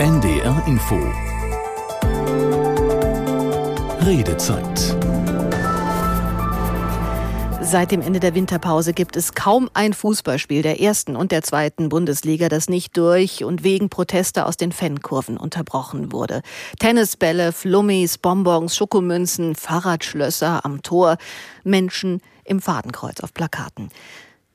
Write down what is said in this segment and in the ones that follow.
NDR Info Redezeit Seit dem Ende der Winterpause gibt es kaum ein Fußballspiel der ersten und der zweiten Bundesliga, das nicht durch und wegen Proteste aus den Fankurven unterbrochen wurde. Tennisbälle, Flummis, Bonbons, Schokomünzen, Fahrradschlösser am Tor, Menschen im Fadenkreuz auf Plakaten.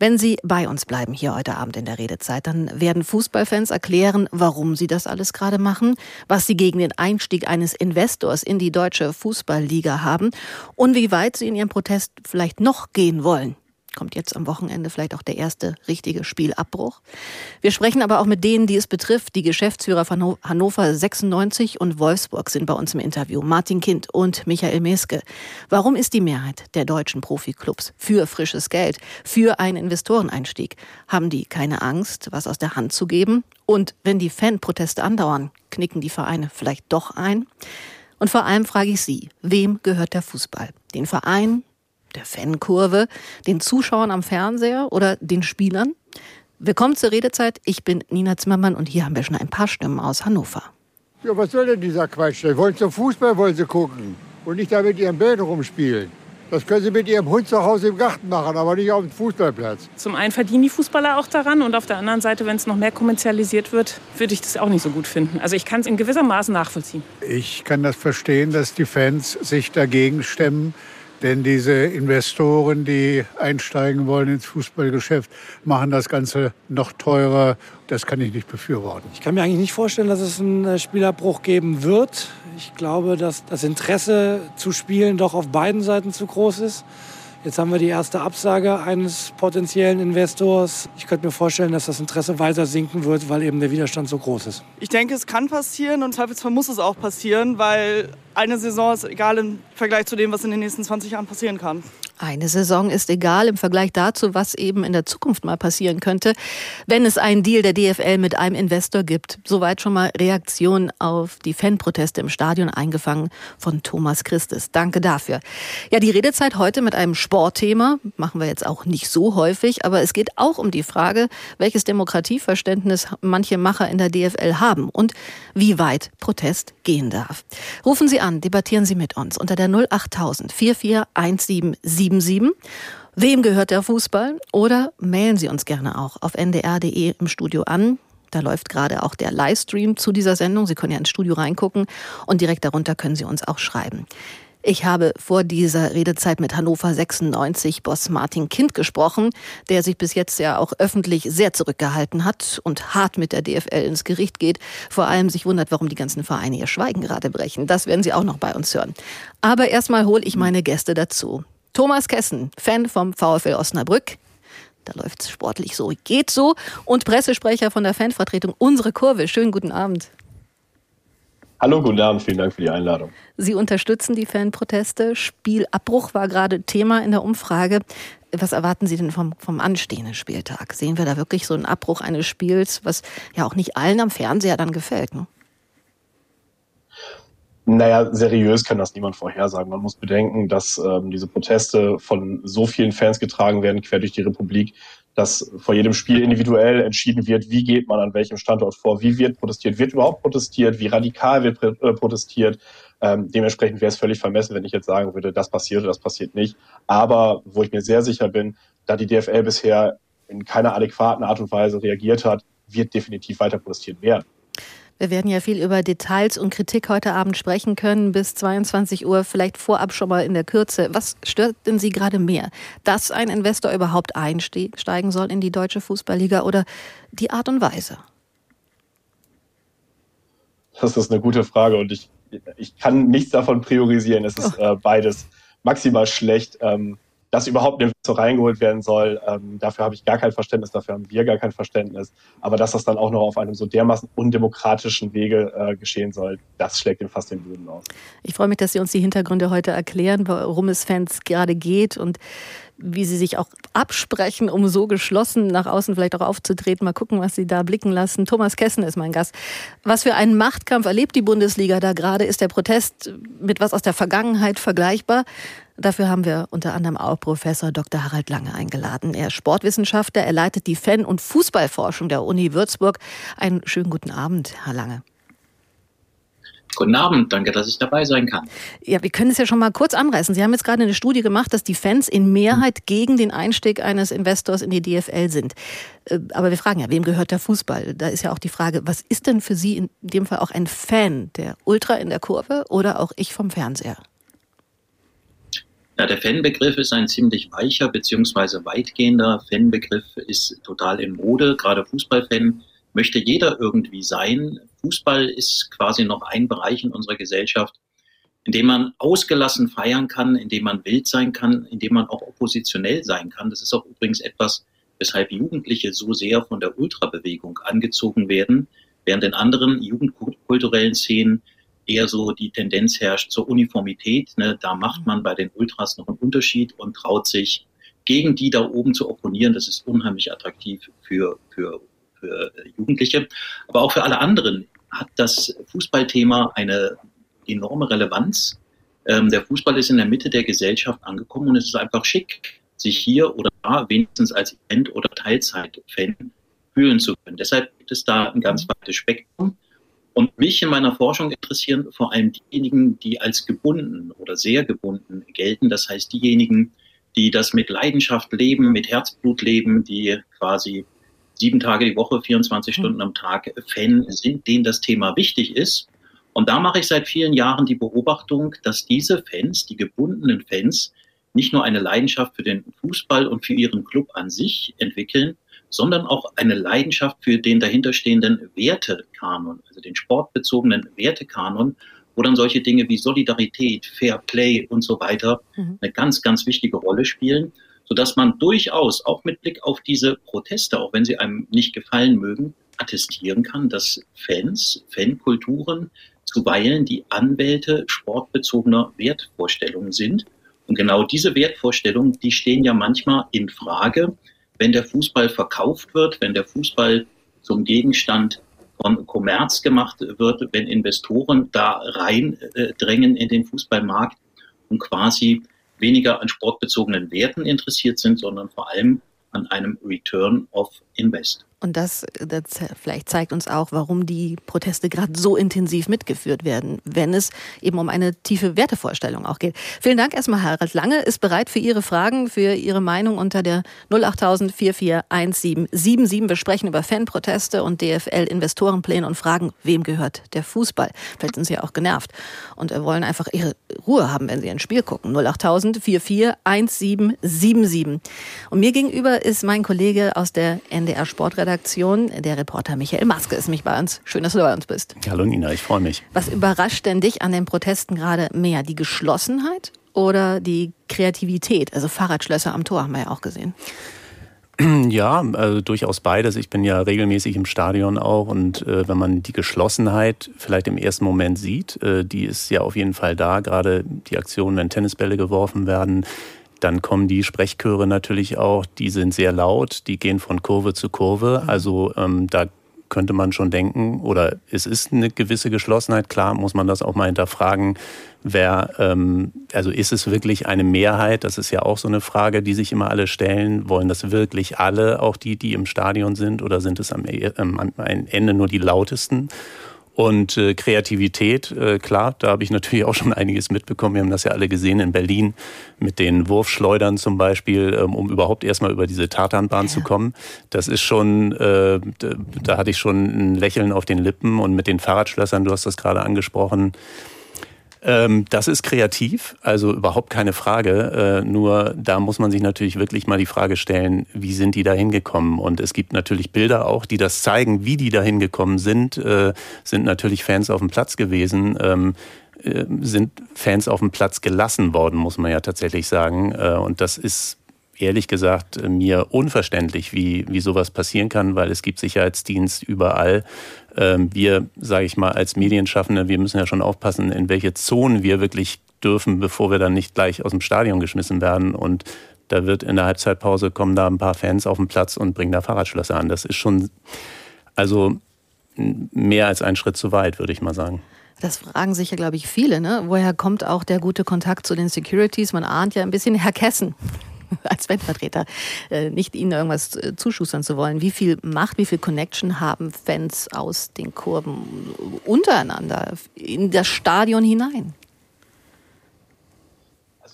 Wenn Sie bei uns bleiben hier heute Abend in der Redezeit, dann werden Fußballfans erklären, warum sie das alles gerade machen, was sie gegen den Einstieg eines Investors in die deutsche Fußballliga haben und wie weit sie in ihrem Protest vielleicht noch gehen wollen kommt jetzt am Wochenende vielleicht auch der erste richtige Spielabbruch. Wir sprechen aber auch mit denen, die es betrifft. Die Geschäftsführer von Hannover 96 und Wolfsburg sind bei uns im Interview. Martin Kind und Michael Meske. Warum ist die Mehrheit der deutschen Profiklubs für frisches Geld, für einen Investoreneinstieg? Haben die keine Angst, was aus der Hand zu geben? Und wenn die Fanproteste andauern, knicken die Vereine vielleicht doch ein? Und vor allem frage ich Sie, wem gehört der Fußball? Den Verein, der Fankurve, den Zuschauern am Fernseher oder den Spielern? Willkommen zur Redezeit. Ich bin Nina Zimmermann und hier haben wir schon ein paar Stimmen aus Hannover. Ja, was soll denn dieser Quatsch? Wollen zum Fußball wollen sie gucken und nicht da mit ihren Bällen rumspielen. Das können Sie mit Ihrem Hund zu Hause im Garten machen, aber nicht auf dem Fußballplatz. Zum einen verdienen die Fußballer auch daran und auf der anderen Seite, wenn es noch mehr kommerzialisiert wird, würde ich das auch nicht so gut finden. Also ich kann es in gewisser Maße nachvollziehen. Ich kann das verstehen, dass die Fans sich dagegen stemmen. Denn diese Investoren, die einsteigen wollen ins Fußballgeschäft, machen das Ganze noch teurer. Das kann ich nicht befürworten. Ich kann mir eigentlich nicht vorstellen, dass es einen äh, Spielabbruch geben wird. Ich glaube, dass das Interesse zu spielen doch auf beiden Seiten zu groß ist. Jetzt haben wir die erste Absage eines potenziellen Investors. Ich könnte mir vorstellen, dass das Interesse weiter sinken wird, weil eben der Widerstand so groß ist. Ich denke, es kann passieren und im Zweifelsfall muss es auch passieren, weil eine Saison ist egal im Vergleich zu dem, was in den nächsten 20 Jahren passieren kann. Eine Saison ist egal im Vergleich dazu, was eben in der Zukunft mal passieren könnte, wenn es einen Deal der DFL mit einem Investor gibt. Soweit schon mal Reaktion auf die Fanproteste im Stadion eingefangen von Thomas Christus. Danke dafür. Ja, die Redezeit heute mit einem Sportthema machen wir jetzt auch nicht so häufig, aber es geht auch um die Frage, welches Demokratieverständnis manche Macher in der DFL haben und wie weit Protest gehen darf. Rufen Sie an, debattieren Sie mit uns unter der 08000 441777. Wem gehört der Fußball? Oder mailen Sie uns gerne auch auf ndr.de im Studio an. Da läuft gerade auch der Livestream zu dieser Sendung. Sie können ja ins Studio reingucken und direkt darunter können Sie uns auch schreiben. Ich habe vor dieser Redezeit mit Hannover 96 Boss Martin Kind gesprochen, der sich bis jetzt ja auch öffentlich sehr zurückgehalten hat und hart mit der DFL ins Gericht geht. Vor allem sich wundert, warum die ganzen Vereine ihr Schweigen gerade brechen. Das werden Sie auch noch bei uns hören. Aber erstmal hole ich meine Gäste dazu. Thomas Kessen, Fan vom VfL Osnabrück. Da läuft's sportlich so, geht so. Und Pressesprecher von der Fanvertretung Unsere Kurve. Schönen guten Abend. Hallo, guten Abend, vielen Dank für die Einladung. Sie unterstützen die Fanproteste. Spielabbruch war gerade Thema in der Umfrage. Was erwarten Sie denn vom, vom anstehenden Spieltag? Sehen wir da wirklich so einen Abbruch eines Spiels, was ja auch nicht allen am Fernseher dann gefällt? Ne? Naja, seriös kann das niemand vorhersagen. Man muss bedenken, dass ähm, diese Proteste von so vielen Fans getragen werden, quer durch die Republik, dass vor jedem Spiel individuell entschieden wird, wie geht man an welchem Standort vor, wie wird protestiert, wird überhaupt protestiert, wie radikal wird äh, protestiert. Ähm, dementsprechend wäre es völlig vermessen, wenn ich jetzt sagen würde, das passiert oder das passiert nicht. Aber wo ich mir sehr sicher bin, da die DFL bisher in keiner adäquaten Art und Weise reagiert hat, wird definitiv weiter protestiert werden. Wir werden ja viel über Details und Kritik heute Abend sprechen können, bis 22 Uhr, vielleicht vorab schon mal in der Kürze. Was stört denn Sie gerade mehr? Dass ein Investor überhaupt einsteigen soll in die deutsche Fußballliga oder die Art und Weise? Das ist eine gute Frage und ich, ich kann nichts davon priorisieren. Es ist oh. äh, beides maximal schlecht. Ähm, dass überhaupt ein Investor reingeholt werden soll, ähm, dafür habe ich gar kein Verständnis, dafür haben wir gar kein Verständnis. Aber dass das dann auch noch auf einem so dermaßen undemokratischen Wege äh, geschehen soll, das schlägt ihm fast den Boden aus. Ich freue mich, dass Sie uns die Hintergründe heute erklären, worum es Fans gerade geht und wie sie sich auch absprechen, um so geschlossen nach außen vielleicht auch aufzutreten. Mal gucken, was sie da blicken lassen. Thomas Kessen ist mein Gast. Was für einen Machtkampf erlebt die Bundesliga da gerade? Ist der Protest mit was aus der Vergangenheit vergleichbar? Dafür haben wir unter anderem auch Professor Dr. Harald Lange eingeladen. Er ist Sportwissenschaftler, er leitet die Fan- und Fußballforschung der Uni Würzburg. Einen schönen guten Abend, Herr Lange. Guten Abend, danke, dass ich dabei sein kann. Ja, wir können es ja schon mal kurz anreißen. Sie haben jetzt gerade eine Studie gemacht, dass die Fans in Mehrheit gegen den Einstieg eines Investors in die DFL sind. Äh, aber wir fragen ja, wem gehört der Fußball? Da ist ja auch die Frage, was ist denn für Sie in dem Fall auch ein Fan, der Ultra in der Kurve oder auch ich vom Fernseher? Ja, der Fanbegriff ist ein ziemlich weicher beziehungsweise weitgehender Fanbegriff, ist total in Mode. Gerade Fußballfan möchte jeder irgendwie sein. Fußball ist quasi noch ein Bereich in unserer Gesellschaft, in dem man ausgelassen feiern kann, in dem man wild sein kann, in dem man auch oppositionell sein kann. Das ist auch übrigens etwas, weshalb Jugendliche so sehr von der Ultrabewegung angezogen werden, während in anderen jugendkulturellen Szenen eher so die Tendenz herrscht zur Uniformität. Ne? Da macht man bei den Ultras noch einen Unterschied und traut sich gegen die da oben zu opponieren. Das ist unheimlich attraktiv für, für, für Jugendliche. Aber auch für alle anderen hat das Fußballthema eine enorme Relevanz. Ähm, der Fußball ist in der Mitte der Gesellschaft angekommen und es ist einfach schick, sich hier oder da wenigstens als Event- oder Teilzeit-Fan fühlen zu können. Deshalb gibt es da ein ganz weites Spektrum. Und mich in meiner Forschung interessieren vor allem diejenigen, die als gebunden oder sehr gebunden gelten. Das heißt diejenigen, die das mit Leidenschaft leben, mit Herzblut leben, die quasi sieben Tage die Woche, 24 Stunden am Tag Fan sind, denen das Thema wichtig ist. Und da mache ich seit vielen Jahren die Beobachtung, dass diese Fans, die gebundenen Fans, nicht nur eine Leidenschaft für den Fußball und für ihren Club an sich entwickeln, sondern auch eine Leidenschaft für den dahinterstehenden Wertekanon, also den sportbezogenen Wertekanon, wo dann solche Dinge wie Solidarität, Fair Play und so weiter mhm. eine ganz, ganz wichtige Rolle spielen, sodass man durchaus auch mit Blick auf diese Proteste, auch wenn sie einem nicht gefallen mögen, attestieren kann, dass Fans, Fankulturen zuweilen die Anwälte sportbezogener Wertvorstellungen sind. Und genau diese Wertvorstellungen, die stehen ja manchmal in Frage, wenn der Fußball verkauft wird, wenn der Fußball zum Gegenstand von Kommerz gemacht wird, wenn Investoren da reindrängen in den Fußballmarkt und quasi weniger an sportbezogenen Werten interessiert sind, sondern vor allem an einem Return of Invest. Und das, das vielleicht zeigt uns auch, warum die Proteste gerade so intensiv mitgeführt werden, wenn es eben um eine tiefe Wertevorstellung auch geht. Vielen Dank erstmal, Harald Lange ist bereit für Ihre Fragen, für Ihre Meinung unter der 08000 441777. Wir sprechen über Fanproteste und DFL-Investorenpläne und fragen, wem gehört der Fußball? Vielleicht sind Sie auch genervt und wollen einfach Ihre Ruhe haben, wenn Sie ein Spiel gucken. 08000 441777. Und mir gegenüber ist mein Kollege aus der NDR Sportredaktion Redaktion. Der Reporter Michael Maske ist mich bei uns. Schön, dass du bei uns bist. Hallo Nina, ich freue mich. Was überrascht denn dich an den Protesten gerade mehr? Die Geschlossenheit oder die Kreativität? Also Fahrradschlösser am Tor haben wir ja auch gesehen. Ja, also durchaus beides. Ich bin ja regelmäßig im Stadion auch und äh, wenn man die Geschlossenheit vielleicht im ersten Moment sieht, äh, die ist ja auf jeden Fall da. Gerade die Aktion, wenn Tennisbälle geworfen werden, dann kommen die Sprechchöre natürlich auch, die sind sehr laut, die gehen von Kurve zu Kurve. Mhm. Also ähm, da könnte man schon denken, oder es ist eine gewisse Geschlossenheit, klar muss man das auch mal hinterfragen, wer, ähm, also ist es wirklich eine Mehrheit, das ist ja auch so eine Frage, die sich immer alle stellen, wollen das wirklich alle, auch die, die im Stadion sind, oder sind es am, ähm, am Ende nur die lautesten? Und äh, Kreativität, äh, klar, da habe ich natürlich auch schon einiges mitbekommen. Wir haben das ja alle gesehen in Berlin mit den Wurfschleudern zum Beispiel, ähm, um überhaupt erstmal über diese Tatanbahn ja. zu kommen. Das ist schon, äh, da hatte ich schon ein Lächeln auf den Lippen und mit den Fahrradschlössern, du hast das gerade angesprochen, ähm, das ist kreativ, also überhaupt keine Frage. Äh, nur da muss man sich natürlich wirklich mal die Frage stellen, wie sind die da hingekommen? Und es gibt natürlich Bilder auch, die das zeigen, wie die da hingekommen sind. Äh, sind natürlich Fans auf dem Platz gewesen. Ähm, äh, sind Fans auf dem Platz gelassen worden, muss man ja tatsächlich sagen. Äh, und das ist ehrlich gesagt äh, mir unverständlich, wie, wie sowas passieren kann, weil es gibt Sicherheitsdienst überall. Ähm, wir, sage ich mal, als Medienschaffende, wir müssen ja schon aufpassen, in welche Zonen wir wirklich dürfen, bevor wir dann nicht gleich aus dem Stadion geschmissen werden. Und da wird in der Halbzeitpause kommen da ein paar Fans auf den Platz und bringen da Fahrradschlösser an. Das ist schon, also mehr als ein Schritt zu weit, würde ich mal sagen. Das fragen sich ja, glaube ich, viele. Ne? Woher kommt auch der gute Kontakt zu den Securities? Man ahnt ja ein bisschen Herr Kessen als Fanvertreter, äh, nicht ihnen irgendwas äh, zuschustern zu wollen. Wie viel Macht, wie viel Connection haben Fans aus den Kurven untereinander in das Stadion hinein?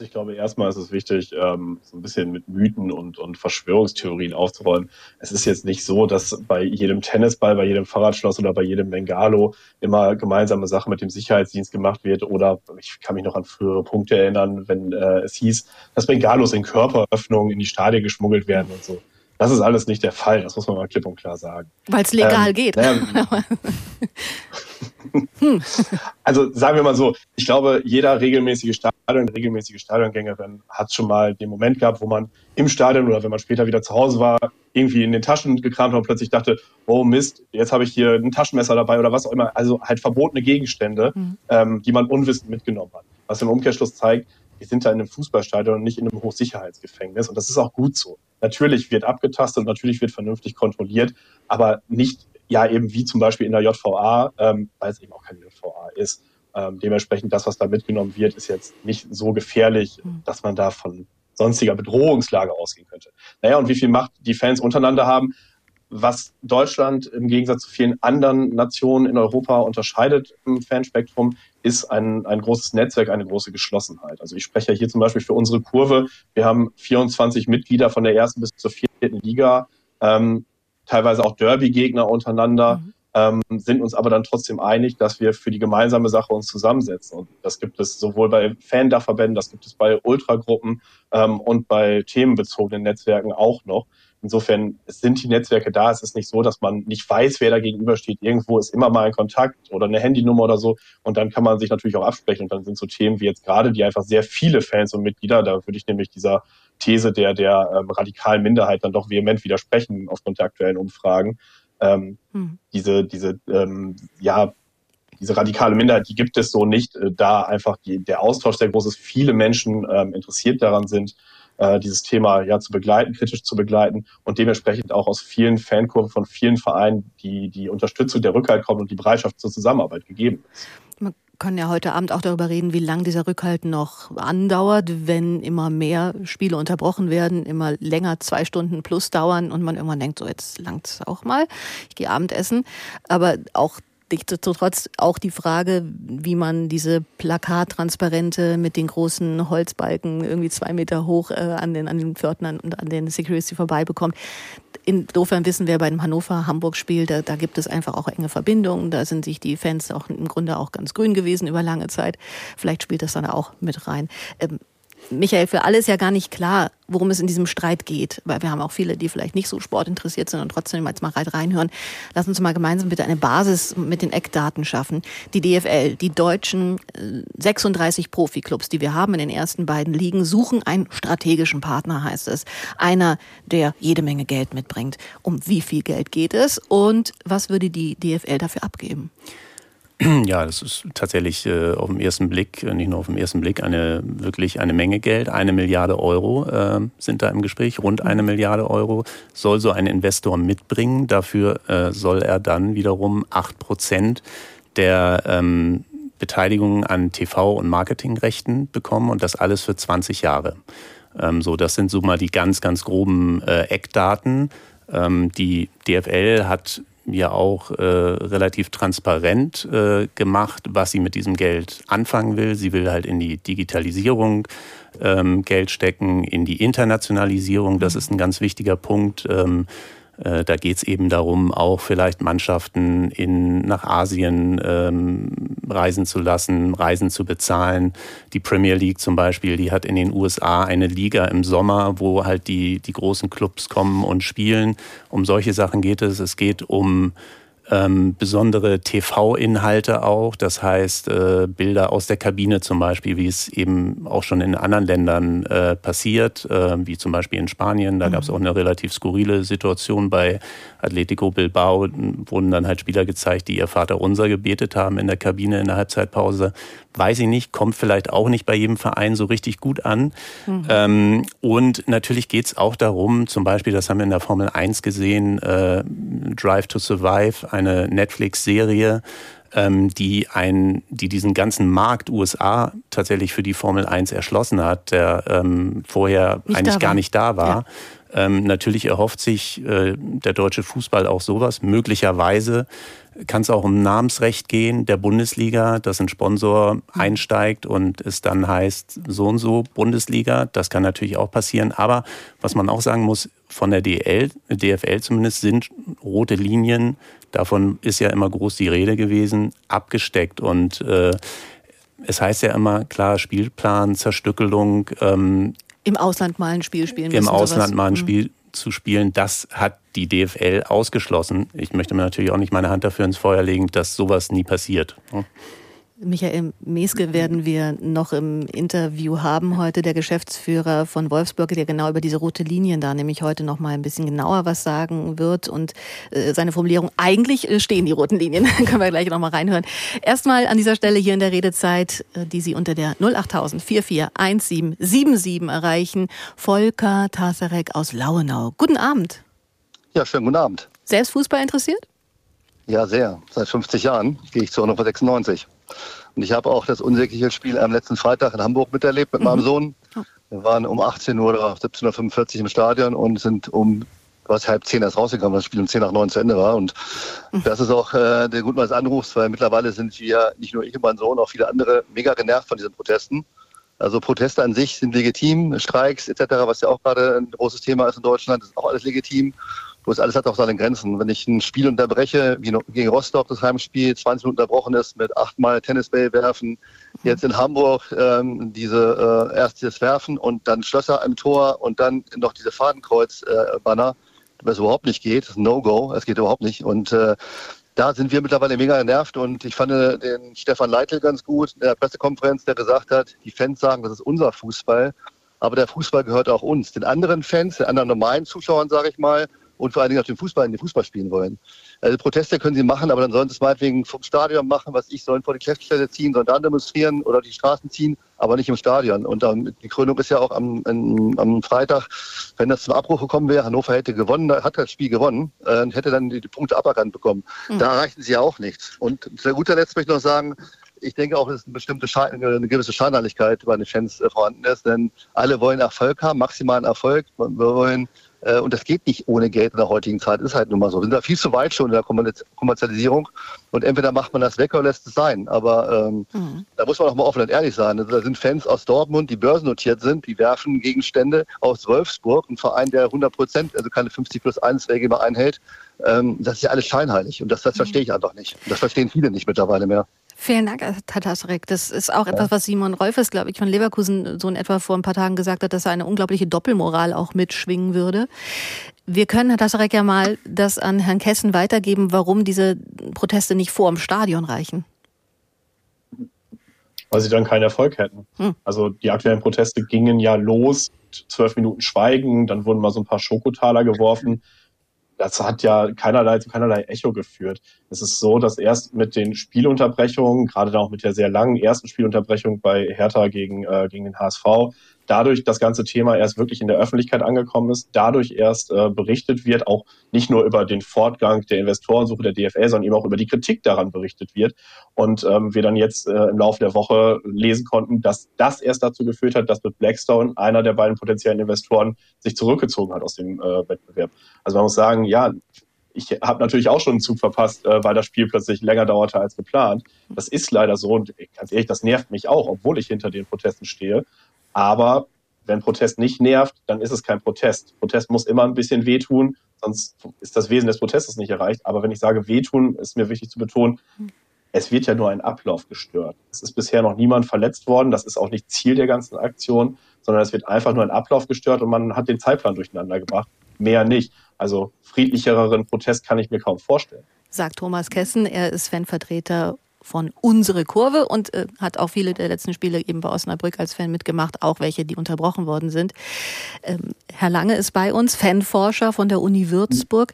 Ich glaube, erstmal ist es wichtig, ähm, so ein bisschen mit Mythen und, und Verschwörungstheorien aufzuräumen. Es ist jetzt nicht so, dass bei jedem Tennisball, bei jedem Fahrradschloss oder bei jedem Bengalo immer gemeinsame Sachen mit dem Sicherheitsdienst gemacht wird. Oder ich kann mich noch an frühere Punkte erinnern, wenn äh, es hieß, dass Bengalos in Körperöffnungen in die Stadien geschmuggelt werden und so. Das ist alles nicht der Fall, das muss man mal klipp und klar sagen. Weil es legal ähm, geht. Naja, also sagen wir mal so, ich glaube, jeder regelmäßige Stadion, regelmäßige Stadiongängerin hat schon mal den Moment gehabt, wo man im Stadion oder wenn man später wieder zu Hause war, irgendwie in den Taschen gekramt hat und plötzlich dachte, oh Mist, jetzt habe ich hier ein Taschenmesser dabei oder was auch immer. Also halt verbotene Gegenstände, mhm. ähm, die man unwissend mitgenommen hat. Was im Umkehrschluss zeigt, wir sind da in einem Fußballstadion und nicht in einem Hochsicherheitsgefängnis. Und das ist auch gut so. Natürlich wird abgetastet und natürlich wird vernünftig kontrolliert, aber nicht ja eben wie zum Beispiel in der JVA, ähm, weil es eben auch keine JVA ist. Ähm, dementsprechend das, was da mitgenommen wird, ist jetzt nicht so gefährlich, mhm. dass man da von sonstiger Bedrohungslage ausgehen könnte. Naja, und wie viel Macht die Fans untereinander haben, was Deutschland im Gegensatz zu vielen anderen Nationen in Europa unterscheidet im Fanspektrum, ist ein, ein großes Netzwerk, eine große Geschlossenheit. Also ich spreche hier zum Beispiel für unsere Kurve. Wir haben 24 Mitglieder von der ersten bis zur vierten Liga, ähm, teilweise auch Derby-Gegner untereinander, mhm. ähm, sind uns aber dann trotzdem einig, dass wir für die gemeinsame Sache uns zusammensetzen. Und das gibt es sowohl bei Fan-Dachverbänden, das gibt es bei Ultragruppen ähm, und bei themenbezogenen Netzwerken auch noch. Insofern sind die Netzwerke da. Es ist nicht so, dass man nicht weiß, wer da gegenübersteht. Irgendwo ist immer mal ein Kontakt oder eine Handynummer oder so. Und dann kann man sich natürlich auch absprechen. Und dann sind so Themen wie jetzt gerade, die einfach sehr viele Fans und Mitglieder, da würde ich nämlich dieser These der, der ähm, radikalen Minderheit dann doch vehement widersprechen aufgrund der aktuellen Umfragen. Ähm, hm. Diese, diese, ähm, ja, diese radikale Minderheit, die gibt es so nicht, äh, da einfach die, der Austausch sehr groß ist, viele Menschen ähm, interessiert daran sind, äh, dieses Thema ja zu begleiten, kritisch zu begleiten und dementsprechend auch aus vielen Fankurven von vielen Vereinen die, die Unterstützung, der Rückhalt kommt und die Bereitschaft zur Zusammenarbeit gegeben ist. Man kann ja heute Abend auch darüber reden, wie lang dieser Rückhalt noch andauert, wenn immer mehr Spiele unterbrochen werden, immer länger zwei Stunden plus dauern und man irgendwann denkt, so jetzt langt's auch mal, ich gehe Abendessen. Aber auch Nichtsdestotrotz auch die Frage, wie man diese Plakattransparente mit den großen Holzbalken irgendwie zwei Meter hoch äh, an den, an den Pförtnern und an den Security vorbei bekommt. Insofern wissen wir bei dem Hannover-Hamburg-Spiel, da, da gibt es einfach auch enge Verbindungen. Da sind sich die Fans auch im Grunde auch ganz grün gewesen über lange Zeit. Vielleicht spielt das dann auch mit rein. Ähm, Michael, für alle ist ja gar nicht klar, worum es in diesem Streit geht, weil wir haben auch viele, die vielleicht nicht so sportinteressiert sind und trotzdem jetzt mal reinhören. Lass uns mal gemeinsam bitte eine Basis mit den Eckdaten schaffen. Die DFL, die deutschen 36 äh, Profiklubs, die wir haben in den ersten beiden Ligen, suchen einen strategischen Partner, heißt es. Einer, der jede Menge Geld mitbringt. Um wie viel Geld geht es und was würde die DFL dafür abgeben? Ja, das ist tatsächlich äh, auf den ersten Blick, äh, nicht nur auf den ersten Blick, eine wirklich eine Menge Geld. Eine Milliarde Euro äh, sind da im Gespräch, rund eine Milliarde Euro soll so ein Investor mitbringen. Dafür äh, soll er dann wiederum acht Prozent der ähm, Beteiligung an TV- und Marketingrechten bekommen und das alles für 20 Jahre. Ähm, so, das sind so mal die ganz, ganz groben äh, Eckdaten. Ähm, die DFL hat ja auch äh, relativ transparent äh, gemacht, was sie mit diesem Geld anfangen will. Sie will halt in die Digitalisierung ähm, Geld stecken, in die Internationalisierung. Das ist ein ganz wichtiger Punkt. Ähm, äh, da geht es eben darum, auch vielleicht Mannschaften in, nach Asien ähm, reisen zu lassen, Reisen zu bezahlen. Die Premier League zum Beispiel, die hat in den USA eine Liga im Sommer, wo halt die, die großen Clubs kommen und spielen. Um solche Sachen geht es. Es geht um ähm, besondere TV-Inhalte auch, das heißt äh, Bilder aus der Kabine zum Beispiel, wie es eben auch schon in anderen Ländern äh, passiert, äh, wie zum Beispiel in Spanien. Da mhm. gab es auch eine relativ skurrile Situation bei Atletico Bilbao, wurden dann halt Spieler gezeigt, die ihr Vater unser gebetet haben in der Kabine in der Halbzeitpause. Weiß ich nicht, kommt vielleicht auch nicht bei jedem Verein so richtig gut an. Mhm. Ähm, und natürlich geht es auch darum, zum Beispiel, das haben wir in der Formel 1 gesehen, äh, Drive to Survive, eine Netflix-Serie, ähm, die, ein, die diesen ganzen Markt USA tatsächlich für die Formel 1 erschlossen hat, der ähm, vorher nicht eigentlich gar nicht da war. Ja. Ähm, natürlich erhofft sich äh, der deutsche Fußball auch sowas. Möglicherweise kann es auch um Namensrecht gehen der Bundesliga, dass ein Sponsor mhm. einsteigt und es dann heißt so und so Bundesliga. Das kann natürlich auch passieren. Aber was man auch sagen muss, von der DL, DFL zumindest sind rote Linien, davon ist ja immer groß die Rede gewesen, abgesteckt. Und äh, es heißt ja immer, klar, Spielplan, Zerstückelung. Ähm, Im Ausland mal ein Spiel spielen Im Ausland mal ein mhm. Spiel zu spielen, das hat die DFL ausgeschlossen. Ich möchte mir natürlich auch nicht meine Hand dafür ins Feuer legen, dass sowas nie passiert. Michael Meske werden wir noch im Interview haben heute, der Geschäftsführer von Wolfsburg, der genau über diese rote Linien da nämlich heute noch mal ein bisschen genauer was sagen wird und äh, seine Formulierung, eigentlich äh, stehen die roten Linien, können wir gleich noch mal reinhören. Erstmal an dieser Stelle hier in der Redezeit, äh, die Sie unter der 08000 441777 erreichen, Volker Tasarek aus Lauenau. Guten Abend. Ja, schönen guten Abend. Selbst Fußball interessiert? Ja, sehr. Seit 50 Jahren gehe ich zu Hannover 96. Und ich habe auch das unsägliche Spiel am letzten Freitag in Hamburg miterlebt mit mhm. meinem Sohn. Wir waren um 18 Uhr oder 17.45 Uhr im Stadion und sind um was halb zehn erst rausgekommen, weil das Spiel um zehn nach neun zu Ende war. Und mhm. das ist auch äh, der Grund meines Anrufs, weil mittlerweile sind wir, nicht nur ich und mein Sohn, auch viele andere mega genervt von diesen Protesten. Also Proteste an sich sind legitim, Streiks etc., was ja auch gerade ein großes Thema ist in Deutschland, ist auch alles legitim. Bloß alles hat auch seine Grenzen. Wenn ich ein Spiel unterbreche, wie gegen Rostock das Heimspiel, 20 Minuten unterbrochen ist, mit achtmal Tennisball werfen, jetzt in Hamburg ähm, diese äh, erst Werfen und dann Schlösser im Tor und dann noch diese Fadenkreuz-Banner, äh, was überhaupt nicht geht, No-Go, es geht überhaupt nicht. Und äh, da sind wir mittlerweile mega genervt und ich fand den Stefan Leitl ganz gut in der Pressekonferenz, der gesagt hat, die Fans sagen, das ist unser Fußball, aber der Fußball gehört auch uns, den anderen Fans, den anderen normalen Zuschauern, sage ich mal, und vor allen Dingen auch den Fußball in den Fußball spielen wollen. Also Proteste können sie machen, aber dann sollen sie es meinetwegen vom Stadion machen, was ich, sollen vor die Geschäftsstelle ziehen, sollen da demonstrieren oder die Straßen ziehen, aber nicht im Stadion. Und ähm, die Krönung ist ja auch am, am, Freitag, wenn das zum Abbruch gekommen wäre, Hannover hätte gewonnen, hat das Spiel gewonnen, äh, hätte dann die, die Punkte aberkannt bekommen. Mhm. Da erreichen sie ja auch nichts. Und zu guter Letzt möchte ich noch sagen, ich denke auch, dass eine bestimmte Schein, eine gewisse Scheinheiligkeit bei den Fans vorhanden ist, denn alle wollen Erfolg haben, maximalen Erfolg. Wir wollen und das geht nicht ohne Geld in der heutigen Zeit. Ist halt nun mal so. Wir sind da viel zu weit schon in der Kommerzialisierung. Und entweder macht man das weg oder lässt es sein. Aber ähm, mhm. da muss man auch mal offen und ehrlich sein. Also da sind Fans aus Dortmund, die börsennotiert sind, die werfen Gegenstände aus Wolfsburg, ein Verein, der 100 Prozent, also keine 50 plus 1 Regel mehr einhält. Ähm, das ist ja alles scheinheilig. Und das, das mhm. verstehe ich einfach nicht. Und das verstehen viele nicht mittlerweile mehr. Vielen Dank, Herr Tatasrek. Das ist auch etwas, was Simon Rolfes, glaube ich, von Leverkusen so in etwa vor ein paar Tagen gesagt hat, dass er eine unglaubliche Doppelmoral auch mitschwingen würde. Wir können, Herr Tatasrek, ja mal das an Herrn Kessen weitergeben, warum diese Proteste nicht vor dem Stadion reichen. Weil sie dann keinen Erfolg hätten. Hm. Also die aktuellen Proteste gingen ja los, zwölf Minuten Schweigen, dann wurden mal so ein paar Schokotaler geworfen das hat ja keinerlei zu keinerlei Echo geführt. Es ist so, dass erst mit den Spielunterbrechungen, gerade dann auch mit der sehr langen ersten Spielunterbrechung bei Hertha gegen, äh, gegen den HSV, dadurch das ganze Thema erst wirklich in der Öffentlichkeit angekommen ist, dadurch erst äh, berichtet wird, auch nicht nur über den Fortgang der Investorensuche der DFL, sondern eben auch über die Kritik daran berichtet wird. Und ähm, wir dann jetzt äh, im Laufe der Woche lesen konnten, dass das erst dazu geführt hat, dass mit Blackstone einer der beiden potenziellen Investoren sich zurückgezogen hat aus dem äh, Wettbewerb. Also man muss sagen, ja, ich habe natürlich auch schon einen Zug verpasst, äh, weil das Spiel plötzlich länger dauerte als geplant. Das ist leider so und ganz ehrlich, das nervt mich auch, obwohl ich hinter den Protesten stehe. Aber wenn Protest nicht nervt, dann ist es kein Protest. Protest muss immer ein bisschen wehtun, sonst ist das Wesen des Protestes nicht erreicht. Aber wenn ich sage wehtun, ist mir wichtig zu betonen, es wird ja nur ein Ablauf gestört. Es ist bisher noch niemand verletzt worden. Das ist auch nicht Ziel der ganzen Aktion, sondern es wird einfach nur ein Ablauf gestört und man hat den Zeitplan durcheinander gebracht. Mehr nicht. Also friedlichereren Protest kann ich mir kaum vorstellen. Sagt Thomas Kessen. Er ist Fanvertreter von Unsere Kurve und äh, hat auch viele der letzten Spiele eben bei Osnabrück als Fan mitgemacht, auch welche, die unterbrochen worden sind. Ähm, Herr Lange ist bei uns, Fanforscher von der Uni Würzburg.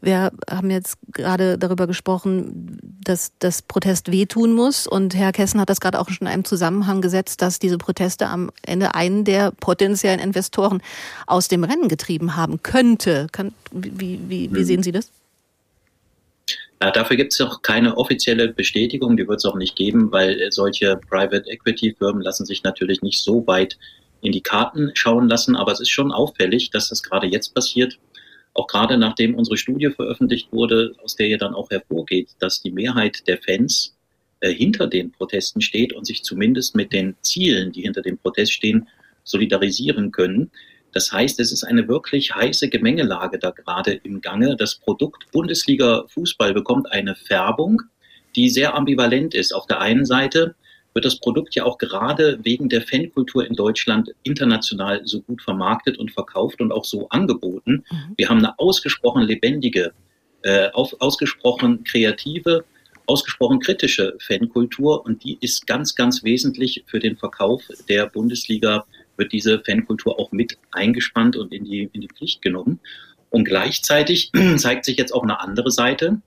Wir haben jetzt gerade darüber gesprochen, dass das Protest wehtun muss und Herr Kessen hat das gerade auch schon in einem Zusammenhang gesetzt, dass diese Proteste am Ende einen der potenziellen Investoren aus dem Rennen getrieben haben könnte. Kann, wie, wie, wie sehen Sie das? Äh, dafür gibt es noch keine offizielle Bestätigung, die wird es auch nicht geben, weil solche Private Equity Firmen lassen sich natürlich nicht so weit in die Karten schauen lassen. Aber es ist schon auffällig, dass das gerade jetzt passiert. Auch gerade nachdem unsere Studie veröffentlicht wurde, aus der ja dann auch hervorgeht, dass die Mehrheit der Fans äh, hinter den Protesten steht und sich zumindest mit den Zielen, die hinter dem Protest stehen, solidarisieren können. Das heißt, es ist eine wirklich heiße Gemengelage da gerade im Gange. Das Produkt Bundesliga Fußball bekommt eine Färbung, die sehr ambivalent ist. Auf der einen Seite wird das Produkt ja auch gerade wegen der Fankultur in Deutschland international so gut vermarktet und verkauft und auch so angeboten. Mhm. Wir haben eine ausgesprochen lebendige, äh, auf, ausgesprochen kreative, ausgesprochen kritische Fankultur und die ist ganz, ganz wesentlich für den Verkauf der Bundesliga, wird diese Fankultur auch mit eingespannt und in die, in die Pflicht genommen. Und gleichzeitig zeigt sich jetzt auch eine andere Seite,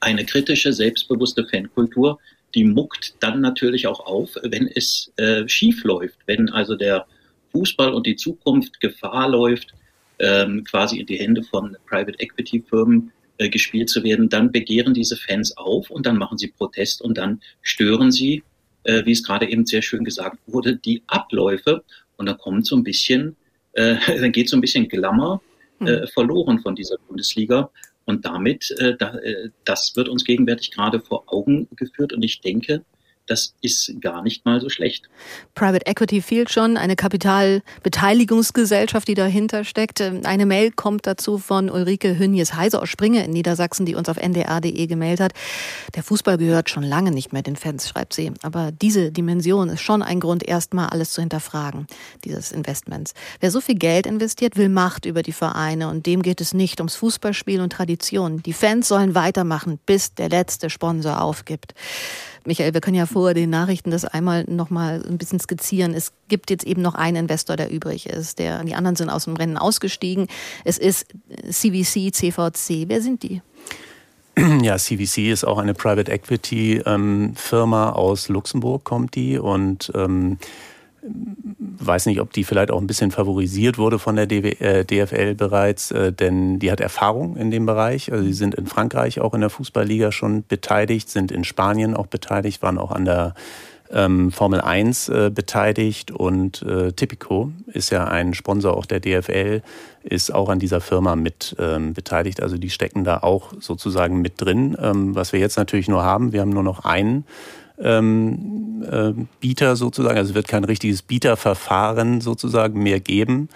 eine kritische, selbstbewusste Fankultur, die muckt dann natürlich auch auf, wenn es äh, schief läuft, wenn also der Fußball und die Zukunft Gefahr läuft, ähm, quasi in die Hände von Private Equity Firmen äh, gespielt zu werden, dann begehren diese Fans auf und dann machen sie Protest und dann stören sie, äh, wie es gerade eben sehr schön gesagt wurde, die Abläufe und dann kommt so ein bisschen, äh, dann geht so ein bisschen Glamour äh, hm. verloren von dieser Bundesliga. Und damit, äh, da, äh, das wird uns gegenwärtig gerade vor Augen geführt. Und ich denke, das ist gar nicht mal so schlecht. Private Equity fehlt schon, eine Kapitalbeteiligungsgesellschaft, die dahinter steckt. Eine Mail kommt dazu von Ulrike Hünjes-Heise aus Springe in Niedersachsen, die uns auf ndr.de gemeldet hat. Der Fußball gehört schon lange nicht mehr den Fans, schreibt sie. Aber diese Dimension ist schon ein Grund, erstmal alles zu hinterfragen, dieses Investments. Wer so viel Geld investiert, will Macht über die Vereine und dem geht es nicht ums Fußballspiel und Tradition. Die Fans sollen weitermachen, bis der letzte Sponsor aufgibt. Michael, wir können ja vor den Nachrichten das einmal noch mal ein bisschen skizzieren. Es gibt jetzt eben noch einen Investor, der übrig ist. Der, die anderen sind aus dem Rennen ausgestiegen. Es ist CVC, CVC. Wer sind die? Ja, CVC ist auch eine Private Equity ähm, Firma aus Luxemburg, kommt die und ähm, weiß nicht, ob die vielleicht auch ein bisschen favorisiert wurde von der DFL äh, bereits, äh, denn die hat Erfahrung in dem Bereich. Also sie sind in Frankreich auch in der Fußballliga schon beteiligt, sind in Spanien auch beteiligt, waren auch an der ähm, Formel 1 äh, beteiligt und äh, Tipico ist ja ein Sponsor auch der DFL, ist auch an dieser Firma mit ähm, beteiligt. Also die stecken da auch sozusagen mit drin. Ähm, was wir jetzt natürlich nur haben, wir haben nur noch einen ähm, äh, Bieter sozusagen. Also es wird kein richtiges Bieterverfahren sozusagen mehr geben.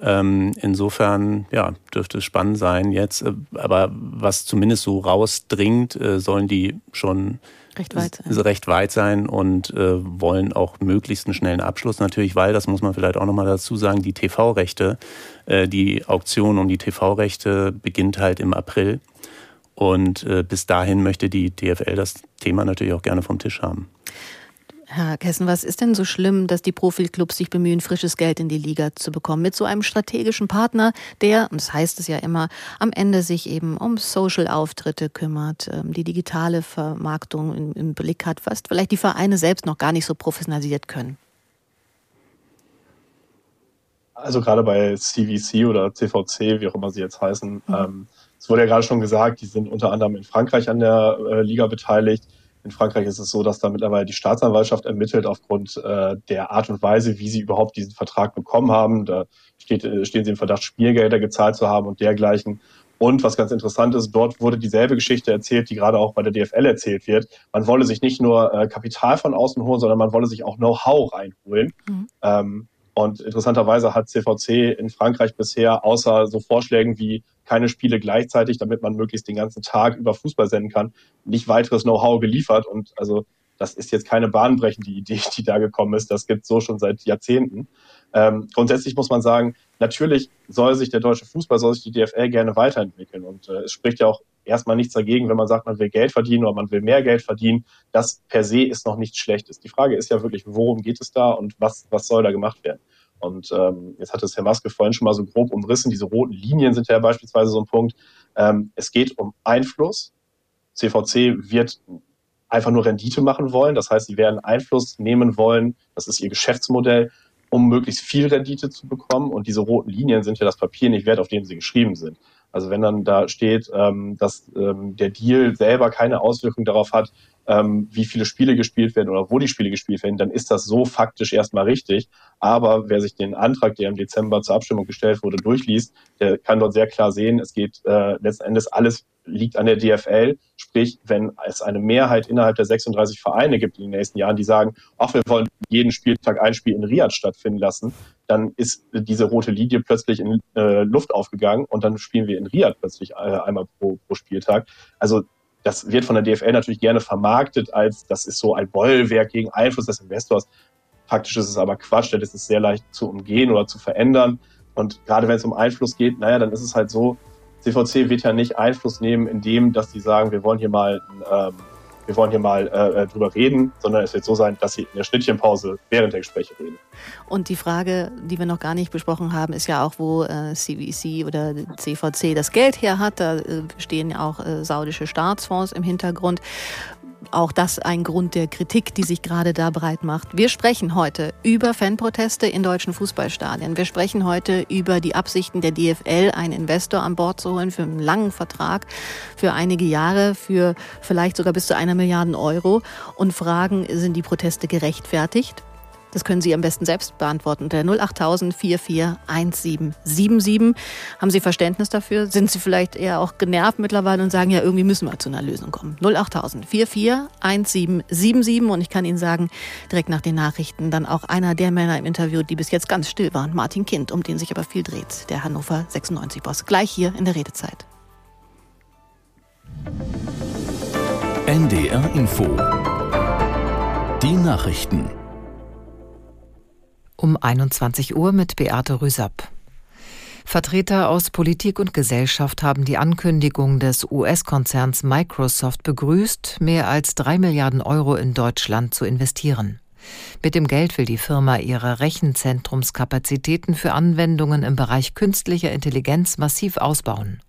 Ähm, insofern ja, dürfte es spannend sein jetzt. Äh, aber was zumindest so rausdringt, äh, sollen die schon recht weit sein, recht weit sein und äh, wollen auch möglichst einen schnellen Abschluss natürlich, weil, das muss man vielleicht auch nochmal dazu sagen, die TV-Rechte, äh, die Auktion um die TV-Rechte beginnt halt im April. Und äh, bis dahin möchte die DFL das Thema natürlich auch gerne vom Tisch haben. Herr Kessen, was ist denn so schlimm, dass die Profiklubs sich bemühen, frisches Geld in die Liga zu bekommen? Mit so einem strategischen Partner, der, und das heißt es ja immer, am Ende sich eben um Social-Auftritte kümmert, ähm, die digitale Vermarktung im Blick hat, was vielleicht die Vereine selbst noch gar nicht so professionalisiert können. Also gerade bei CVC oder CVC, wie auch immer sie jetzt heißen, mhm. ähm, es wurde ja gerade schon gesagt, die sind unter anderem in Frankreich an der äh, Liga beteiligt. In Frankreich ist es so, dass da mittlerweile die Staatsanwaltschaft ermittelt aufgrund äh, der Art und Weise, wie sie überhaupt diesen Vertrag bekommen haben. Da steht, äh, stehen sie im Verdacht, Spielgelder gezahlt zu haben und dergleichen. Und was ganz interessant ist, dort wurde dieselbe Geschichte erzählt, die gerade auch bei der DFL erzählt wird. Man wolle sich nicht nur äh, Kapital von außen holen, sondern man wolle sich auch Know-how reinholen. Mhm. Ähm, und interessanterweise hat CVC in Frankreich bisher außer so Vorschlägen wie keine Spiele gleichzeitig, damit man möglichst den ganzen Tag über Fußball senden kann, nicht weiteres Know-how geliefert. Und also das ist jetzt keine bahnbrechende Idee, die da gekommen ist. Das gibt so schon seit Jahrzehnten. Ähm, grundsätzlich muss man sagen, natürlich soll sich der deutsche Fußball, soll sich die DFL gerne weiterentwickeln. Und äh, es spricht ja auch erstmal nichts dagegen, wenn man sagt, man will Geld verdienen oder man will mehr Geld verdienen. Das per se ist noch nichts Schlechtes. Die Frage ist ja wirklich, worum geht es da und was, was soll da gemacht werden? Und ähm, jetzt hat es Herr Maske vorhin schon mal so grob umrissen. Diese roten Linien sind ja beispielsweise so ein Punkt. Ähm, es geht um Einfluss. CVC wird einfach nur Rendite machen wollen. Das heißt, sie werden Einfluss nehmen wollen. Das ist ihr Geschäftsmodell, um möglichst viel Rendite zu bekommen. Und diese roten Linien sind ja das Papier nicht wert, auf dem sie geschrieben sind. Also wenn dann da steht, ähm, dass ähm, der Deal selber keine Auswirkung darauf hat, ähm, wie viele Spiele gespielt werden oder wo die Spiele gespielt werden, dann ist das so faktisch erstmal richtig. Aber wer sich den Antrag, der im Dezember zur Abstimmung gestellt wurde, durchliest, der kann dort sehr klar sehen, es geht äh, letzten Endes alles liegt an der DFL. Sprich, wenn es eine Mehrheit innerhalb der 36 Vereine gibt in den nächsten Jahren, die sagen, ach, wir wollen jeden Spieltag ein Spiel in Riyadh stattfinden lassen, dann ist diese rote Linie plötzlich in äh, Luft aufgegangen und dann spielen wir in Riyadh plötzlich äh, einmal pro, pro Spieltag. Also das wird von der DFL natürlich gerne vermarktet als, das ist so ein Bollwerk gegen Einfluss des Investors. Faktisch ist es aber Quatsch, denn es ist sehr leicht zu umgehen oder zu verändern. Und gerade wenn es um Einfluss geht, naja, dann ist es halt so, CVC wird ja nicht Einfluss nehmen, indem, dass sie sagen, wir wollen hier mal ähm, wir wollen hier mal äh, äh, drüber reden, sondern es wird so sein, dass sie in der Schnittchenpause während der Gespräche reden. Und die Frage, die wir noch gar nicht besprochen haben, ist ja auch, wo äh, CVC oder CVC das Geld her hat. Da äh, stehen ja auch äh, saudische Staatsfonds im Hintergrund auch das ein Grund der Kritik, die sich gerade da breit macht. Wir sprechen heute über Fanproteste in deutschen Fußballstadien. Wir sprechen heute über die Absichten der DFL, einen Investor an Bord zu holen für einen langen Vertrag, für einige Jahre, für vielleicht sogar bis zu einer Milliarde Euro und fragen, sind die Proteste gerechtfertigt? Das können Sie am besten selbst beantworten unter 08000 441777. Haben Sie Verständnis dafür? Sind Sie vielleicht eher auch genervt mittlerweile und sagen, ja, irgendwie müssen wir zu einer Lösung kommen? 08000 441777. Und ich kann Ihnen sagen, direkt nach den Nachrichten dann auch einer der Männer im Interview, die bis jetzt ganz still waren, Martin Kind, um den sich aber viel dreht, der Hannover 96-Boss. Gleich hier in der Redezeit. NDR Info. Die Nachrichten um 21 Uhr mit Beate Rüsapp. Vertreter aus Politik und Gesellschaft haben die Ankündigung des US-Konzerns Microsoft begrüßt, mehr als drei Milliarden Euro in Deutschland zu investieren. Mit dem Geld will die Firma ihre Rechenzentrumskapazitäten für Anwendungen im Bereich künstlicher Intelligenz massiv ausbauen.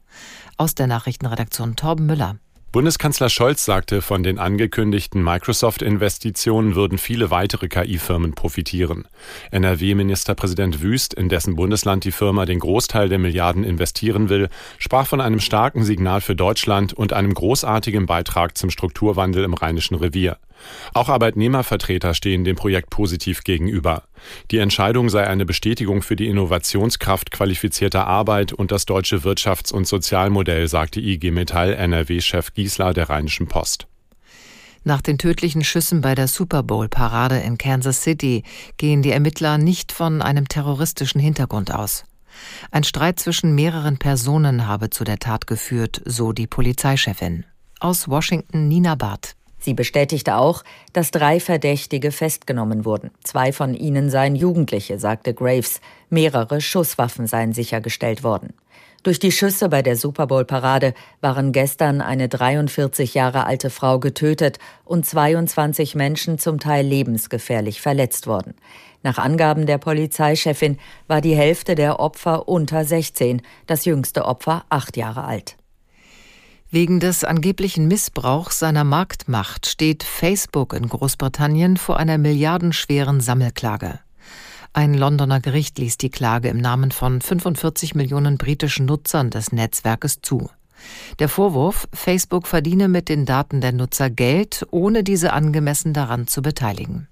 Aus der Nachrichtenredaktion Torben Müller. Bundeskanzler Scholz sagte, von den angekündigten Microsoft-Investitionen würden viele weitere KI-Firmen profitieren. NRW-Ministerpräsident Wüst, in dessen Bundesland die Firma den Großteil der Milliarden investieren will, sprach von einem starken Signal für Deutschland und einem großartigen Beitrag zum Strukturwandel im Rheinischen Revier. Auch Arbeitnehmervertreter stehen dem Projekt positiv gegenüber. Die Entscheidung sei eine Bestätigung für die Innovationskraft qualifizierter Arbeit und das deutsche Wirtschafts- und Sozialmodell, sagte IG Metall NRW-Chef Giesler der Rheinischen Post. Nach den tödlichen Schüssen bei der Super Bowl-Parade in Kansas City gehen die Ermittler nicht von einem terroristischen Hintergrund aus. Ein Streit zwischen mehreren Personen habe zu der Tat geführt, so die Polizeichefin. Aus Washington Nina Barth. Sie bestätigte auch, dass drei Verdächtige festgenommen wurden. Zwei von ihnen seien Jugendliche, sagte Graves. Mehrere Schusswaffen seien sichergestellt worden. Durch die Schüsse bei der Super Bowl-Parade waren gestern eine 43 Jahre alte Frau getötet und 22 Menschen zum Teil lebensgefährlich verletzt worden. Nach Angaben der Polizeichefin war die Hälfte der Opfer unter 16, das jüngste Opfer acht Jahre alt. Wegen des angeblichen Missbrauchs seiner Marktmacht steht Facebook in Großbritannien vor einer milliardenschweren Sammelklage. Ein Londoner Gericht ließ die Klage im Namen von 45 Millionen britischen Nutzern des Netzwerkes zu. Der Vorwurf, Facebook verdiene mit den Daten der Nutzer Geld, ohne diese angemessen daran zu beteiligen.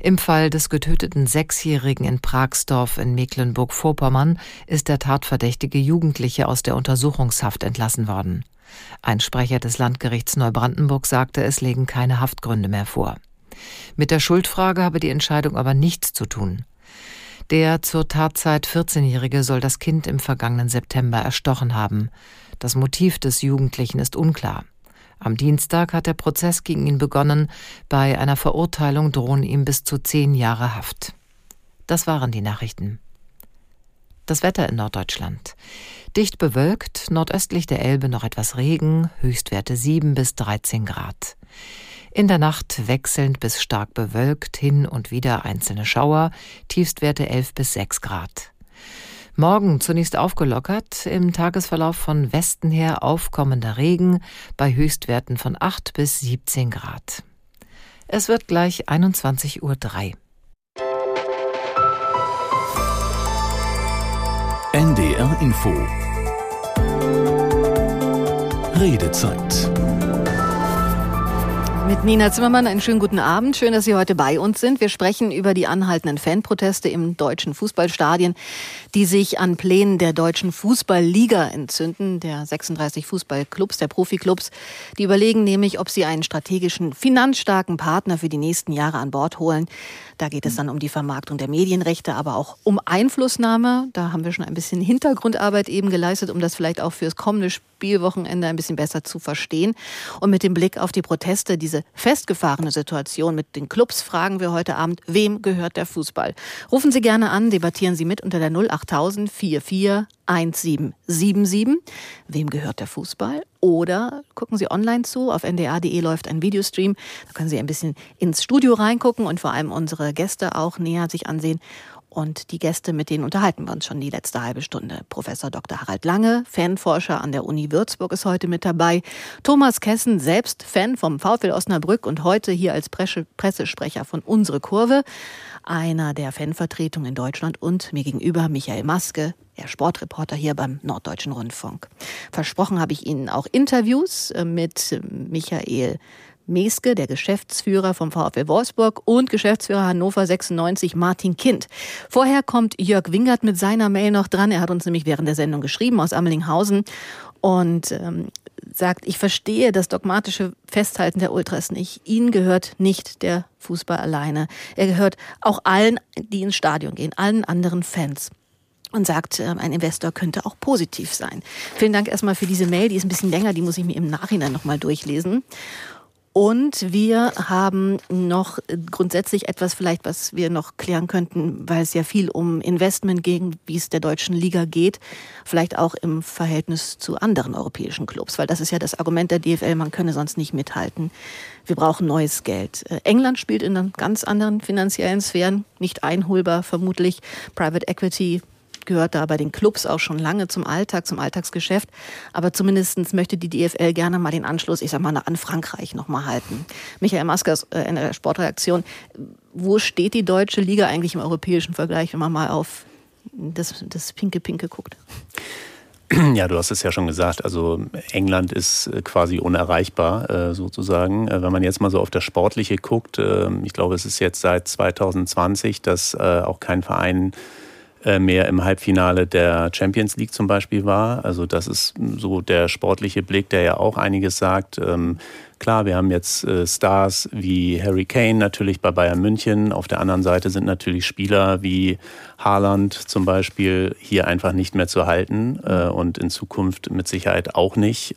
Im Fall des getöteten Sechsjährigen in Pragsdorf in Mecklenburg-Vorpommern ist der tatverdächtige Jugendliche aus der Untersuchungshaft entlassen worden. Ein Sprecher des Landgerichts Neubrandenburg sagte, es legen keine Haftgründe mehr vor. Mit der Schuldfrage habe die Entscheidung aber nichts zu tun. Der zur Tatzeit 14-Jährige soll das Kind im vergangenen September erstochen haben. Das Motiv des Jugendlichen ist unklar. Am Dienstag hat der Prozess gegen ihn begonnen. Bei einer Verurteilung drohen ihm bis zu zehn Jahre Haft. Das waren die Nachrichten. Das Wetter in Norddeutschland. Dicht bewölkt, nordöstlich der Elbe noch etwas Regen, Höchstwerte 7 bis 13 Grad. In der Nacht wechselnd bis stark bewölkt, hin und wieder einzelne Schauer, Tiefstwerte 11 bis 6 Grad. Morgen zunächst aufgelockert, im Tagesverlauf von Westen her aufkommender Regen bei Höchstwerten von 8 bis 17 Grad. Es wird gleich 21.03 Uhr. NDR Info Redezeit. Mit Nina Zimmermann einen schönen guten Abend. Schön, dass Sie heute bei uns sind. Wir sprechen über die anhaltenden Fanproteste im deutschen Fußballstadien, die sich an Plänen der deutschen Fußballliga entzünden, der 36 Fußballclubs, der Profiklubs. Die überlegen nämlich, ob sie einen strategischen, finanzstarken Partner für die nächsten Jahre an Bord holen. Da geht es dann um die Vermarktung der Medienrechte, aber auch um Einflussnahme. Da haben wir schon ein bisschen Hintergrundarbeit eben geleistet, um das vielleicht auch fürs kommende Spielwochenende ein bisschen besser zu verstehen. Und mit dem Blick auf die Proteste, diese festgefahrene Situation mit den Clubs, fragen wir heute Abend, wem gehört der Fußball? Rufen Sie gerne an, debattieren Sie mit unter der 08000 44 1777. Wem gehört der Fußball? Oder gucken Sie online zu. Auf ndr.de läuft ein Videostream. Da können Sie ein bisschen ins Studio reingucken und vor allem unsere Gäste auch näher sich ansehen. Und die Gäste, mit denen unterhalten wir uns schon die letzte halbe Stunde. Professor Dr. Harald Lange, Fanforscher an der Uni Würzburg, ist heute mit dabei. Thomas Kessen, selbst Fan vom VfL Osnabrück und heute hier als Pressesprecher von Unsere Kurve einer der Fanvertretungen in Deutschland und mir gegenüber Michael Maske, der Sportreporter hier beim Norddeutschen Rundfunk. Versprochen habe ich Ihnen auch Interviews äh, mit Michael Meske, der Geschäftsführer vom VfL Wolfsburg und Geschäftsführer Hannover 96 Martin Kind. Vorher kommt Jörg Wingert mit seiner Mail noch dran. Er hat uns nämlich während der Sendung geschrieben aus Ammelinghausen und ähm, sagt, ich verstehe das dogmatische Festhalten der Ultras nicht. Ihnen gehört nicht der Fußball alleine. Er gehört auch allen, die ins Stadion gehen, allen anderen Fans und sagt, ähm, ein Investor könnte auch positiv sein. Vielen Dank erstmal für diese Mail, die ist ein bisschen länger, die muss ich mir im Nachhinein nochmal durchlesen. Und wir haben noch grundsätzlich etwas vielleicht, was wir noch klären könnten, weil es ja viel um Investment gegen, wie es der deutschen Liga geht, vielleicht auch im Verhältnis zu anderen europäischen Clubs, weil das ist ja das Argument der DFL, man könne sonst nicht mithalten. Wir brauchen neues Geld. Äh, England spielt in ganz anderen finanziellen Sphären, nicht einholbar vermutlich. Private Equity gehört da bei den Clubs auch schon lange zum Alltag, zum Alltagsgeschäft. Aber zumindest möchte die DFL gerne mal den Anschluss, ich sag mal, an Frankreich nochmal halten. Michael Maskers äh, in der Sportreaktion. Wo steht die deutsche Liga eigentlich im europäischen Vergleich, wenn man mal auf das, das Pinke Pinke guckt? Ja, du hast es ja schon gesagt. Also England ist äh, quasi unerreichbar äh, sozusagen. Wenn man jetzt mal so auf das Sportliche guckt, ich glaube, es ist jetzt seit 2020, dass auch kein Verein äh, mehr im Halbfinale der Champions League zum Beispiel war. Also das ist so der sportliche Blick, der ja auch einiges sagt. Ähm, klar, wir haben jetzt äh, Stars wie Harry Kane natürlich bei Bayern München. Auf der anderen Seite sind natürlich Spieler wie Haaland zum Beispiel hier einfach nicht mehr zu halten äh, und in Zukunft mit Sicherheit auch nicht.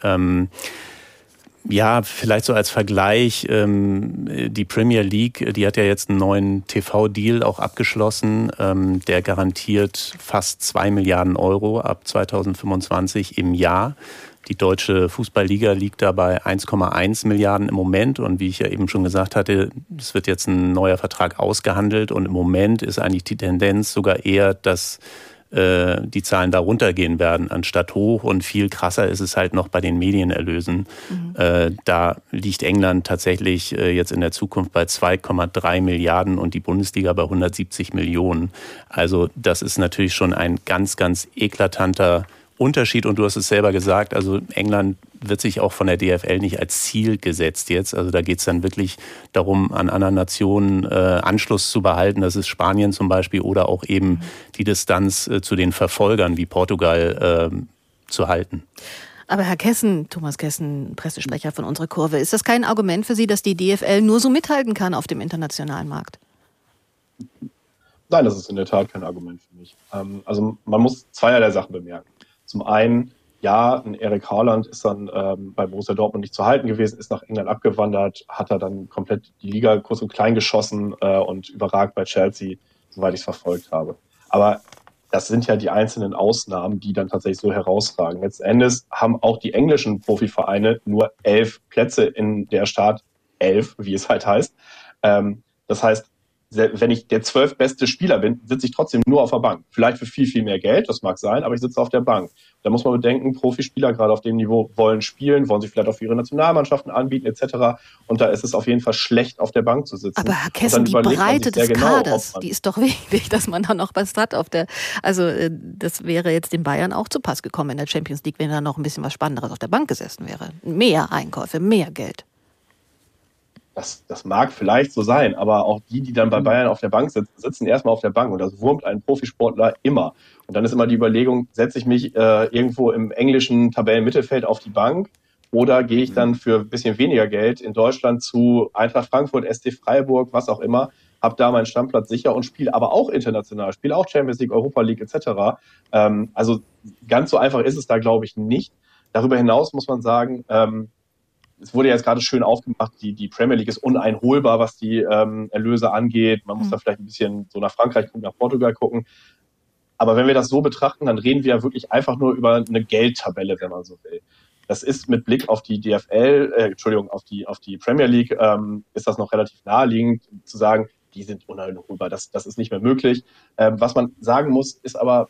Ja, vielleicht so als Vergleich, ähm, die Premier League, die hat ja jetzt einen neuen TV-Deal auch abgeschlossen, ähm, der garantiert fast zwei Milliarden Euro ab 2025 im Jahr. Die deutsche Fußballliga liegt dabei 1,1 Milliarden im Moment. Und wie ich ja eben schon gesagt hatte, es wird jetzt ein neuer Vertrag ausgehandelt. Und im Moment ist eigentlich die Tendenz sogar eher, dass äh, die Zahlen da runtergehen werden, anstatt hoch. Und viel krasser ist es halt noch bei den Medienerlösen. Mhm. Äh, da liegt England tatsächlich äh, jetzt in der Zukunft bei 2,3 Milliarden und die Bundesliga bei 170 Millionen. Also das ist natürlich schon ein ganz, ganz eklatanter Unterschied und du hast es selber gesagt, also England wird sich auch von der DFL nicht als Ziel gesetzt jetzt. Also da geht es dann wirklich darum, an anderen Nationen äh, Anschluss zu behalten. Das ist Spanien zum Beispiel oder auch eben die Distanz äh, zu den Verfolgern wie Portugal äh, zu halten. Aber Herr Kessen, Thomas Kessen, Pressesprecher von unserer Kurve, ist das kein Argument für Sie, dass die DFL nur so mithalten kann auf dem internationalen Markt? Nein, das ist in der Tat kein Argument für mich. Ähm, also man muss zweierlei Sachen bemerken. Zum einen, ja, ein Erik Haaland ist dann ähm, bei Borussia Dortmund nicht zu halten gewesen, ist nach England abgewandert, hat er dann komplett die Liga kurz und klein geschossen äh, und überragt bei Chelsea, soweit ich es verfolgt habe. Aber das sind ja die einzelnen Ausnahmen, die dann tatsächlich so herausragen. Letzten Endes haben auch die englischen Profivereine nur elf Plätze in der Start, elf, wie es halt heißt. Ähm, das heißt, wenn ich der zwölf beste Spieler bin, sitze ich trotzdem nur auf der Bank. Vielleicht für viel, viel mehr Geld, das mag sein, aber ich sitze auf der Bank. Da muss man bedenken, Profispieler gerade auf dem Niveau wollen spielen, wollen sich vielleicht auch für ihre Nationalmannschaften anbieten etc. Und da ist es auf jeden Fall schlecht, auf der Bank zu sitzen. Aber Herr Kessen, die Breite des genau, Kaders, die ist doch wichtig, dass man da noch was hat auf der. Also äh, das wäre jetzt den Bayern auch zu Pass gekommen in der Champions League, wenn da noch ein bisschen was Spannenderes auf der Bank gesessen wäre. Mehr Einkäufe, mehr Geld. Das, das mag vielleicht so sein, aber auch die, die dann bei mhm. Bayern auf der Bank sitzen, sitzen erstmal auf der Bank und das wurmt einen Profisportler immer. Und dann ist immer die Überlegung, setze ich mich äh, irgendwo im englischen Tabellenmittelfeld auf die Bank oder gehe ich dann für ein bisschen weniger Geld in Deutschland zu Eintracht Frankfurt, SC Freiburg, was auch immer, habe da meinen Stammplatz sicher und spiele aber auch international, spiele auch Champions League, Europa League etc. Ähm, also ganz so einfach ist es da, glaube ich, nicht. Darüber hinaus muss man sagen, ähm, es wurde jetzt gerade schön aufgemacht, die, die Premier League ist uneinholbar, was die ähm, Erlöse angeht. Man muss mhm. da vielleicht ein bisschen so nach Frankreich gucken, nach Portugal gucken. Aber wenn wir das so betrachten, dann reden wir ja wirklich einfach nur über eine Geldtabelle, wenn man so will. Das ist mit Blick auf die DFL, äh, Entschuldigung, auf die, auf die Premier League, ähm, ist das noch relativ naheliegend zu sagen, die sind uneinholbar. Das, das ist nicht mehr möglich. Ähm, was man sagen muss, ist aber,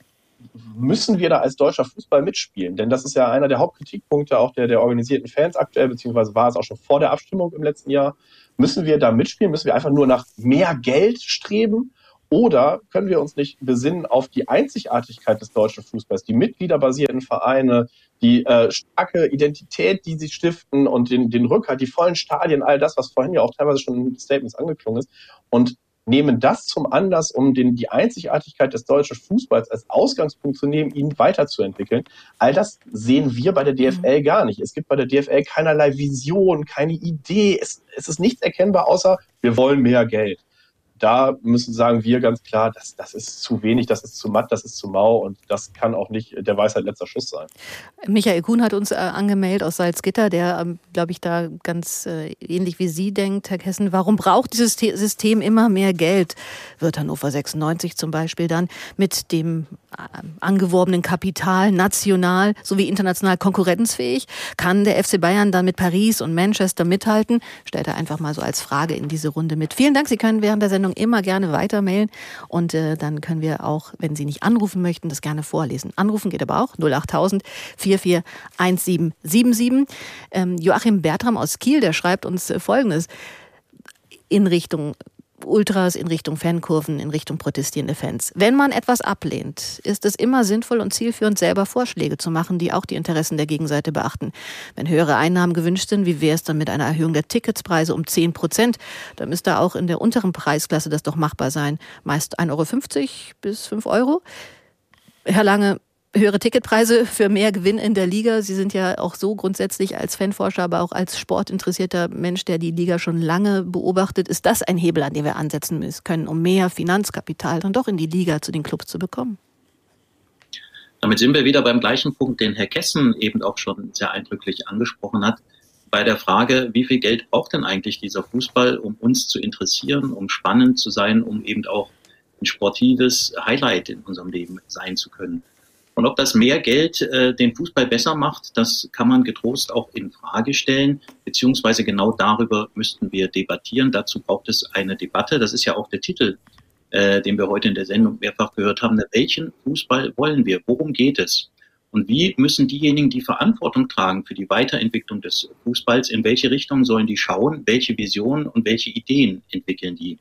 müssen wir da als deutscher Fußball mitspielen? Denn das ist ja einer der Hauptkritikpunkte auch der, der organisierten Fans aktuell, beziehungsweise war es auch schon vor der Abstimmung im letzten Jahr. Müssen wir da mitspielen? Müssen wir einfach nur nach mehr Geld streben? Oder können wir uns nicht besinnen auf die Einzigartigkeit des deutschen Fußballs, die mitgliederbasierten Vereine, die äh, starke Identität, die sie stiften und den, den Rückhalt, die vollen Stadien, all das, was vorhin ja auch teilweise schon in Statements angeklungen ist. Und nehmen das zum Anlass, um den, die Einzigartigkeit des deutschen Fußballs als Ausgangspunkt zu nehmen, ihn weiterzuentwickeln. All das sehen wir bei der DFL gar nicht. Es gibt bei der DFL keinerlei Vision, keine Idee. Es, es ist nichts erkennbar, außer wir wollen mehr Geld da müssen sagen wir ganz klar, das, das ist zu wenig, das ist zu matt, das ist zu mau und das kann auch nicht der Weisheit letzter Schuss sein. Michael Kuhn hat uns äh, angemeldet aus Salzgitter, der, ähm, glaube ich, da ganz äh, ähnlich wie Sie denkt, Herr Kessen, warum braucht dieses System immer mehr Geld? Wird Hannover 96 zum Beispiel dann mit dem äh, angeworbenen Kapital national sowie international konkurrenzfähig? Kann der FC Bayern dann mit Paris und Manchester mithalten? Stellt er einfach mal so als Frage in diese Runde mit. Vielen Dank, Sie können während der Sendung Sendung immer gerne weitermailen und äh, dann können wir auch, wenn Sie nicht anrufen möchten, das gerne vorlesen. Anrufen geht aber auch 08000 441777. Ähm, Joachim Bertram aus Kiel, der schreibt uns äh, Folgendes in Richtung Ultras in Richtung Fankurven, in Richtung protestierende Fans. Wenn man etwas ablehnt, ist es immer sinnvoll und zielführend, selber Vorschläge zu machen, die auch die Interessen der Gegenseite beachten. Wenn höhere Einnahmen gewünscht sind, wie wäre es dann mit einer Erhöhung der Ticketspreise um 10 Prozent? Da müsste auch in der unteren Preisklasse das doch machbar sein. Meist 1,50 Euro bis 5 Euro. Herr Lange, höhere Ticketpreise für mehr Gewinn in der Liga. Sie sind ja auch so grundsätzlich als Fanforscher, aber auch als sportinteressierter Mensch, der die Liga schon lange beobachtet. Ist das ein Hebel, an dem wir ansetzen müssen können, um mehr Finanzkapital dann doch in die Liga zu den Clubs zu bekommen? Damit sind wir wieder beim gleichen Punkt, den Herr Kessen eben auch schon sehr eindrücklich angesprochen hat. Bei der Frage, wie viel Geld braucht denn eigentlich dieser Fußball, um uns zu interessieren, um spannend zu sein, um eben auch ein sportives Highlight in unserem Leben sein zu können. Und ob das mehr Geld äh, den Fußball besser macht, das kann man getrost auch in Frage stellen, beziehungsweise genau darüber müssten wir debattieren. Dazu braucht es eine Debatte. Das ist ja auch der Titel, äh, den wir heute in der Sendung mehrfach gehört haben. Welchen Fußball wollen wir? Worum geht es? Und wie müssen diejenigen, die Verantwortung tragen für die Weiterentwicklung des Fußballs, in welche Richtung sollen die schauen? Welche Visionen und welche Ideen entwickeln die?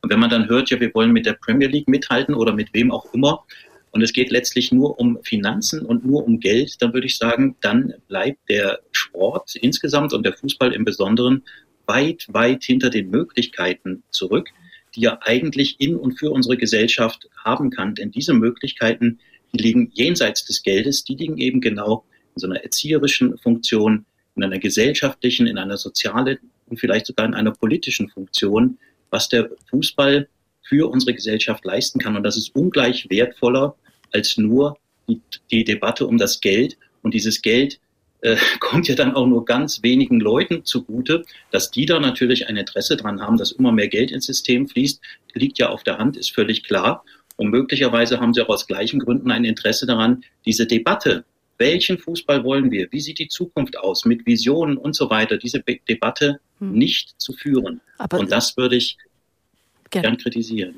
Und wenn man dann hört, ja, wir wollen mit der Premier League mithalten oder mit wem auch immer, und es geht letztlich nur um Finanzen und nur um Geld, dann würde ich sagen, dann bleibt der Sport insgesamt und der Fußball im Besonderen weit, weit hinter den Möglichkeiten zurück, die er eigentlich in und für unsere Gesellschaft haben kann. Denn diese Möglichkeiten, die liegen jenseits des Geldes, die liegen eben genau in so einer erzieherischen Funktion, in einer gesellschaftlichen, in einer sozialen und vielleicht sogar in einer politischen Funktion, was der Fußball für unsere Gesellschaft leisten kann. Und das ist ungleich wertvoller als nur die, die Debatte um das Geld. Und dieses Geld äh, kommt ja dann auch nur ganz wenigen Leuten zugute. Dass die da natürlich ein Interesse dran haben, dass immer mehr Geld ins System fließt, liegt ja auf der Hand, ist völlig klar. Und möglicherweise haben sie auch aus gleichen Gründen ein Interesse daran, diese Debatte, welchen Fußball wollen wir, wie sieht die Zukunft aus, mit Visionen und so weiter, diese Be Debatte hm. nicht zu führen. Aber und das würde ich gern, gern kritisieren.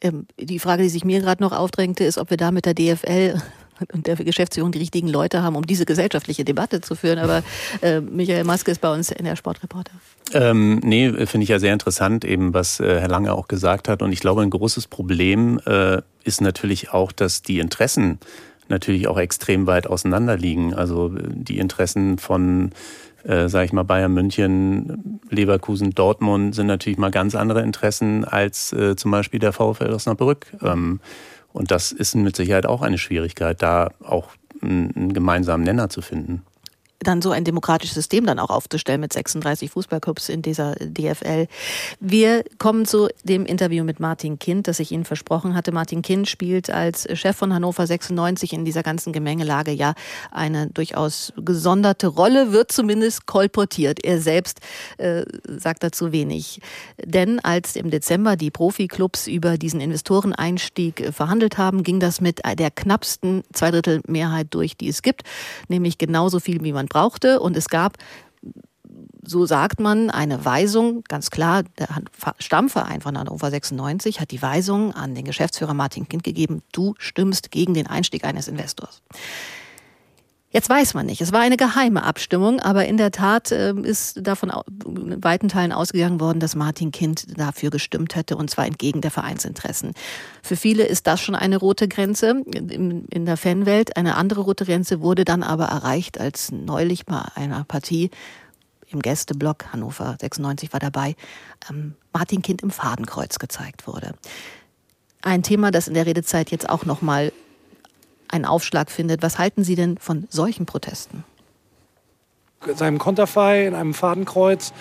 Ähm, die Frage, die sich mir gerade noch aufdrängte, ist, ob wir da mit der DFL und der Geschäftsführung die richtigen Leute haben, um diese gesellschaftliche Debatte zu führen. Aber äh, Michael Maske ist bei uns in der Sportreporter. Ähm, nee, finde ich ja sehr interessant, eben was äh, Herr Lange auch gesagt hat. Und ich glaube, ein großes Problem äh, ist natürlich auch, dass die Interessen natürlich auch extrem weit auseinander liegen. Also äh, die Interessen von äh, sage ich mal, Bayern München, Leverkusen, Dortmund sind natürlich mal ganz andere Interessen als äh, zum Beispiel der VfL Osnabrück. Ähm, und das ist mit Sicherheit auch eine Schwierigkeit, da auch einen gemeinsamen Nenner zu finden dann so ein demokratisches System dann auch aufzustellen mit 36 Fußballclubs in dieser DFL. Wir kommen zu dem Interview mit Martin Kind, das ich Ihnen versprochen hatte. Martin Kind spielt als Chef von Hannover 96 in dieser ganzen Gemengelage ja eine durchaus gesonderte Rolle, wird zumindest kolportiert. Er selbst äh, sagt dazu wenig. Denn als im Dezember die Profiklubs über diesen Investoreneinstieg verhandelt haben, ging das mit der knappsten Zweidrittelmehrheit durch, die es gibt, nämlich genauso viel, wie man brauchte. Und es gab so sagt man, eine Weisung, ganz klar, der Stammverein von Hannover 96 hat die Weisung an den Geschäftsführer Martin Kind gegeben, du stimmst gegen den Einstieg eines Investors. Jetzt weiß man nicht. Es war eine geheime Abstimmung, aber in der Tat äh, ist davon in weiten Teilen ausgegangen worden, dass Martin Kind dafür gestimmt hätte und zwar entgegen der Vereinsinteressen. Für viele ist das schon eine rote Grenze in, in der Fanwelt. Eine andere rote Grenze wurde dann aber erreicht, als neulich bei einer Partie im Gästeblock Hannover 96 war dabei, ähm, Martin Kind im Fadenkreuz gezeigt wurde. Ein Thema, das in der Redezeit jetzt auch noch mal einen Aufschlag findet. Was halten Sie denn von solchen Protesten? seinem Konterfei in einem Fadenkreuz.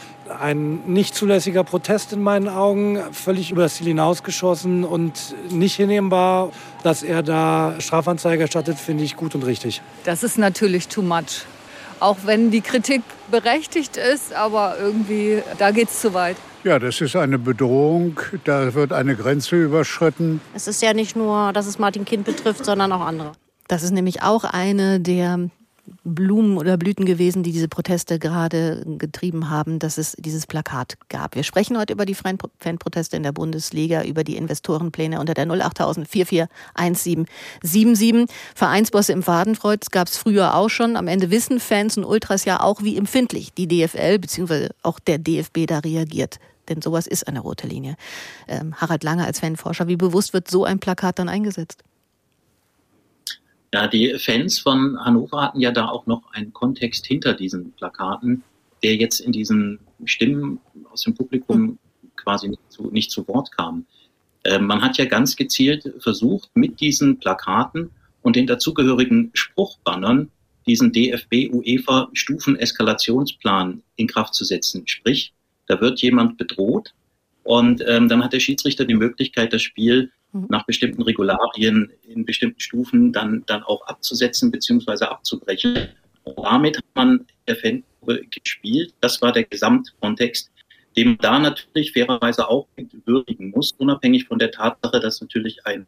Ein nicht zulässiger Protest in meinen Augen, völlig über das Ziel hinausgeschossen und nicht hinnehmbar. Dass er da Strafanzeige erstattet, finde ich gut und richtig. Das ist natürlich too much. Auch wenn die Kritik berechtigt ist, aber irgendwie, da geht es zu weit. Ja, das ist eine Bedrohung. Da wird eine Grenze überschritten. Es ist ja nicht nur, dass es Martin Kind betrifft, sondern auch andere. Das ist nämlich auch eine der Blumen oder Blüten gewesen, die diese Proteste gerade getrieben haben, dass es dieses Plakat gab. Wir sprechen heute über die Fanproteste in der Bundesliga, über die Investorenpläne unter der 08000 441777. Vereinsbosse im Fadenfreud gab es früher auch schon. Am Ende wissen Fans und Ultras ja auch, wie empfindlich die DFL bzw. auch der DFB da reagiert denn sowas ist eine rote Linie. Ähm, Harald Lange als Fanforscher, wie bewusst wird so ein Plakat dann eingesetzt? Ja, die Fans von Hannover hatten ja da auch noch einen Kontext hinter diesen Plakaten, der jetzt in diesen Stimmen aus dem Publikum quasi nicht zu, nicht zu Wort kam. Äh, man hat ja ganz gezielt versucht, mit diesen Plakaten und den dazugehörigen Spruchbannern diesen DFB-UEFA-Stufen-Eskalationsplan in Kraft zu setzen. Sprich, da wird jemand bedroht und ähm, dann hat der Schiedsrichter die Möglichkeit, das Spiel. Nach bestimmten Regularien in bestimmten Stufen dann, dann auch abzusetzen bzw. abzubrechen. Und damit hat man der Fangruppe gespielt. Das war der Gesamtkontext, den man da natürlich fairerweise auch würdigen muss, unabhängig von der Tatsache, dass natürlich ein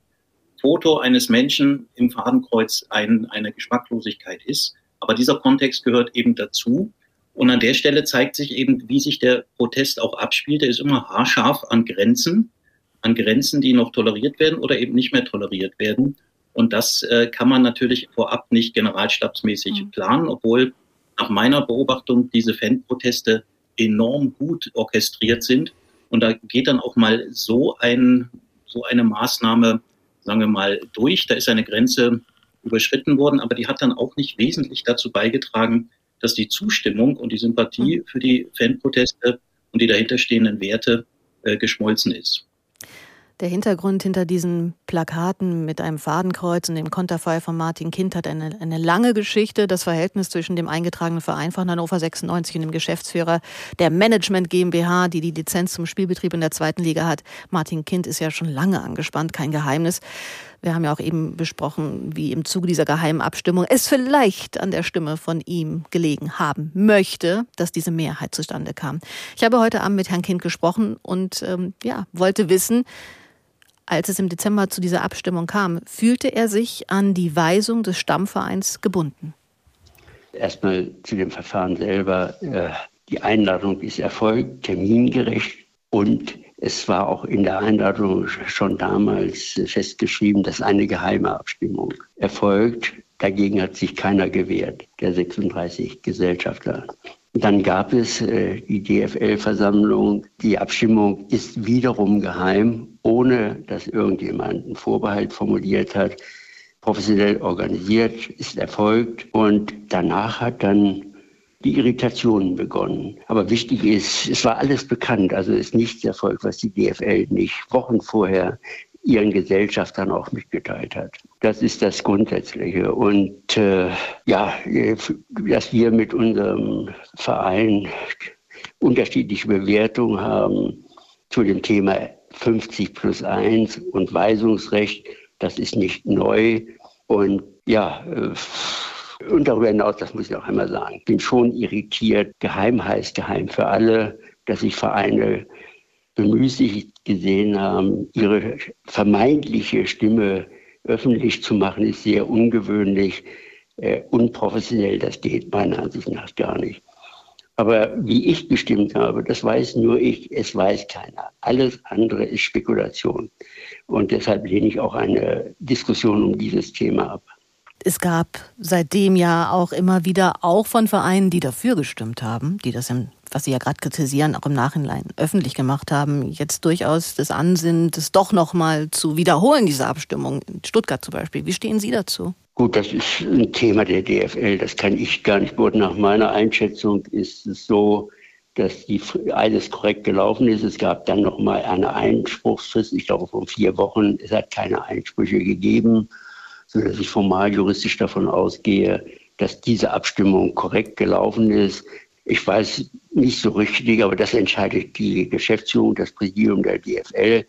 Foto eines Menschen im Fadenkreuz ein, eine Geschmacklosigkeit ist. Aber dieser Kontext gehört eben dazu. Und an der Stelle zeigt sich eben, wie sich der Protest auch abspielt. Er ist immer haarscharf an Grenzen, an Grenzen, die noch toleriert werden oder eben nicht mehr toleriert werden. Und das äh, kann man natürlich vorab nicht generalstabsmäßig mhm. planen, obwohl nach meiner Beobachtung diese Fanproteste enorm gut orchestriert sind. Und da geht dann auch mal so ein, so eine Maßnahme, sagen wir mal, durch. Da ist eine Grenze überschritten worden, aber die hat dann auch nicht wesentlich dazu beigetragen, dass die Zustimmung und die Sympathie mhm. für die Fanproteste und die dahinterstehenden Werte äh, geschmolzen ist. Der Hintergrund hinter diesen Plakaten mit einem Fadenkreuz und dem Konterfei von Martin Kind hat eine, eine lange Geschichte. Das Verhältnis zwischen dem eingetragenen Verein von Hannover 96 und dem Geschäftsführer der Management GmbH, die die Lizenz zum Spielbetrieb in der zweiten Liga hat. Martin Kind ist ja schon lange angespannt, kein Geheimnis. Wir haben ja auch eben besprochen, wie im Zuge dieser geheimen Abstimmung es vielleicht an der Stimme von ihm gelegen haben möchte, dass diese Mehrheit zustande kam. Ich habe heute Abend mit Herrn Kind gesprochen und ähm, ja, wollte wissen, als es im Dezember zu dieser Abstimmung kam, fühlte er sich an die Weisung des Stammvereins gebunden? Erstmal zu dem Verfahren selber. Äh, die Einladung ist erfolgt, termingerecht und Es war auch in der Einladung schon damals festgeschrieben, dass eine geheime Abstimmung erfolgt. Dagegen hat sich keiner gewehrt, der 36 Gesellschafter. Dann gab es äh, die DFL-Versammlung. Die Abstimmung ist wiederum geheim, ohne dass irgendjemand einen Vorbehalt formuliert hat. Professionell organisiert, ist erfolgt. Und danach hat dann die Irritationen begonnen. Aber wichtig ist, es war alles bekannt, also ist nichts erfolgt, was die DFL nicht Wochen vorher ihren Gesellschaftern auch mitgeteilt hat. Das ist das Grundsätzliche. Und äh, ja, dass wir mit unserem Verein unterschiedliche Bewertungen haben zu dem Thema 50 plus 1 und Weisungsrecht, das ist nicht neu. Und ja, äh, und darüber hinaus, das muss ich auch einmal sagen, bin schon irritiert. Geheim heißt geheim für alle, dass sich Vereine bemüßigt gesehen haben, ihre vermeintliche Stimme öffentlich zu machen, ist sehr ungewöhnlich, äh, unprofessionell. Das geht meiner Ansicht nach gar nicht. Aber wie ich gestimmt habe, das weiß nur ich, es weiß keiner. Alles andere ist Spekulation. Und deshalb lehne ich auch eine Diskussion um dieses Thema ab. Es gab seitdem ja auch immer wieder, auch von Vereinen, die dafür gestimmt haben, die das, im, was Sie ja gerade kritisieren, auch im Nachhinein öffentlich gemacht haben, jetzt durchaus das Ansinnen, das doch nochmal zu wiederholen, diese Abstimmung. In Stuttgart zum Beispiel. Wie stehen Sie dazu? Gut, das ist ein Thema der DFL, das kann ich gar nicht beurteilen. Nach meiner Einschätzung ist es so, dass die, alles korrekt gelaufen ist. Es gab dann nochmal eine Einspruchsfrist, ich glaube von vier Wochen. Es hat keine Einsprüche gegeben sodass ich formal juristisch davon ausgehe, dass diese Abstimmung korrekt gelaufen ist. Ich weiß nicht so richtig, aber das entscheidet die Geschäftsführung, das Präsidium der DFL,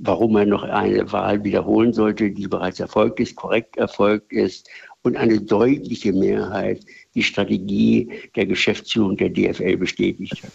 warum man noch eine Wahl wiederholen sollte, die bereits erfolgt ist, korrekt erfolgt ist und eine deutliche Mehrheit die Strategie der Geschäftsführung der DFL bestätigt hat.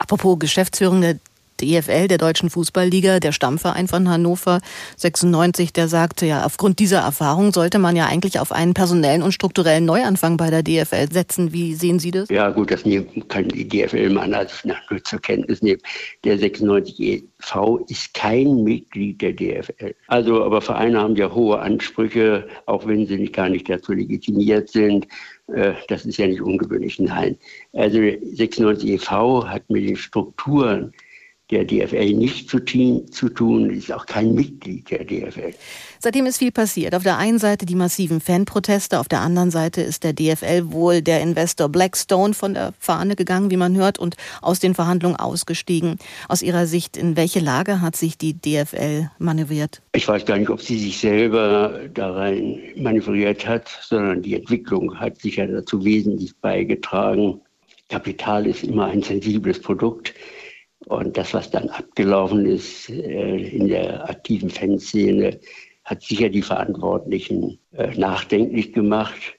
Apropos Geschäftsführung der DFL, der Deutschen Fußballliga, der Stammverein von Hannover 96, der sagte ja, aufgrund dieser Erfahrung sollte man ja eigentlich auf einen personellen und strukturellen Neuanfang bei der DFL setzen. Wie sehen Sie das? Ja, gut, das kann die DFL meiner Ansicht nach nur zur Kenntnis nehmen. Der 96 e.V. ist kein Mitglied der DFL. Also, aber Vereine haben ja hohe Ansprüche, auch wenn sie nicht, gar nicht dazu legitimiert sind. Äh, das ist ja nicht ungewöhnlich, nein. Also 96 e.V. hat mit den Strukturen der DFL nicht zu, zu tun, ist auch kein Mitglied der DFL. Seitdem ist viel passiert. Auf der einen Seite die massiven Fanproteste, auf der anderen Seite ist der DFL wohl der Investor Blackstone von der Fahne gegangen, wie man hört, und aus den Verhandlungen ausgestiegen. Aus Ihrer Sicht, in welche Lage hat sich die DFL manövriert? Ich weiß gar nicht, ob sie sich selber da rein manövriert hat, sondern die Entwicklung hat sicher dazu wesentlich beigetragen. Kapital ist immer ein sensibles Produkt. Und das, was dann abgelaufen ist äh, in der aktiven Fanszene, hat sicher die Verantwortlichen äh, nachdenklich gemacht.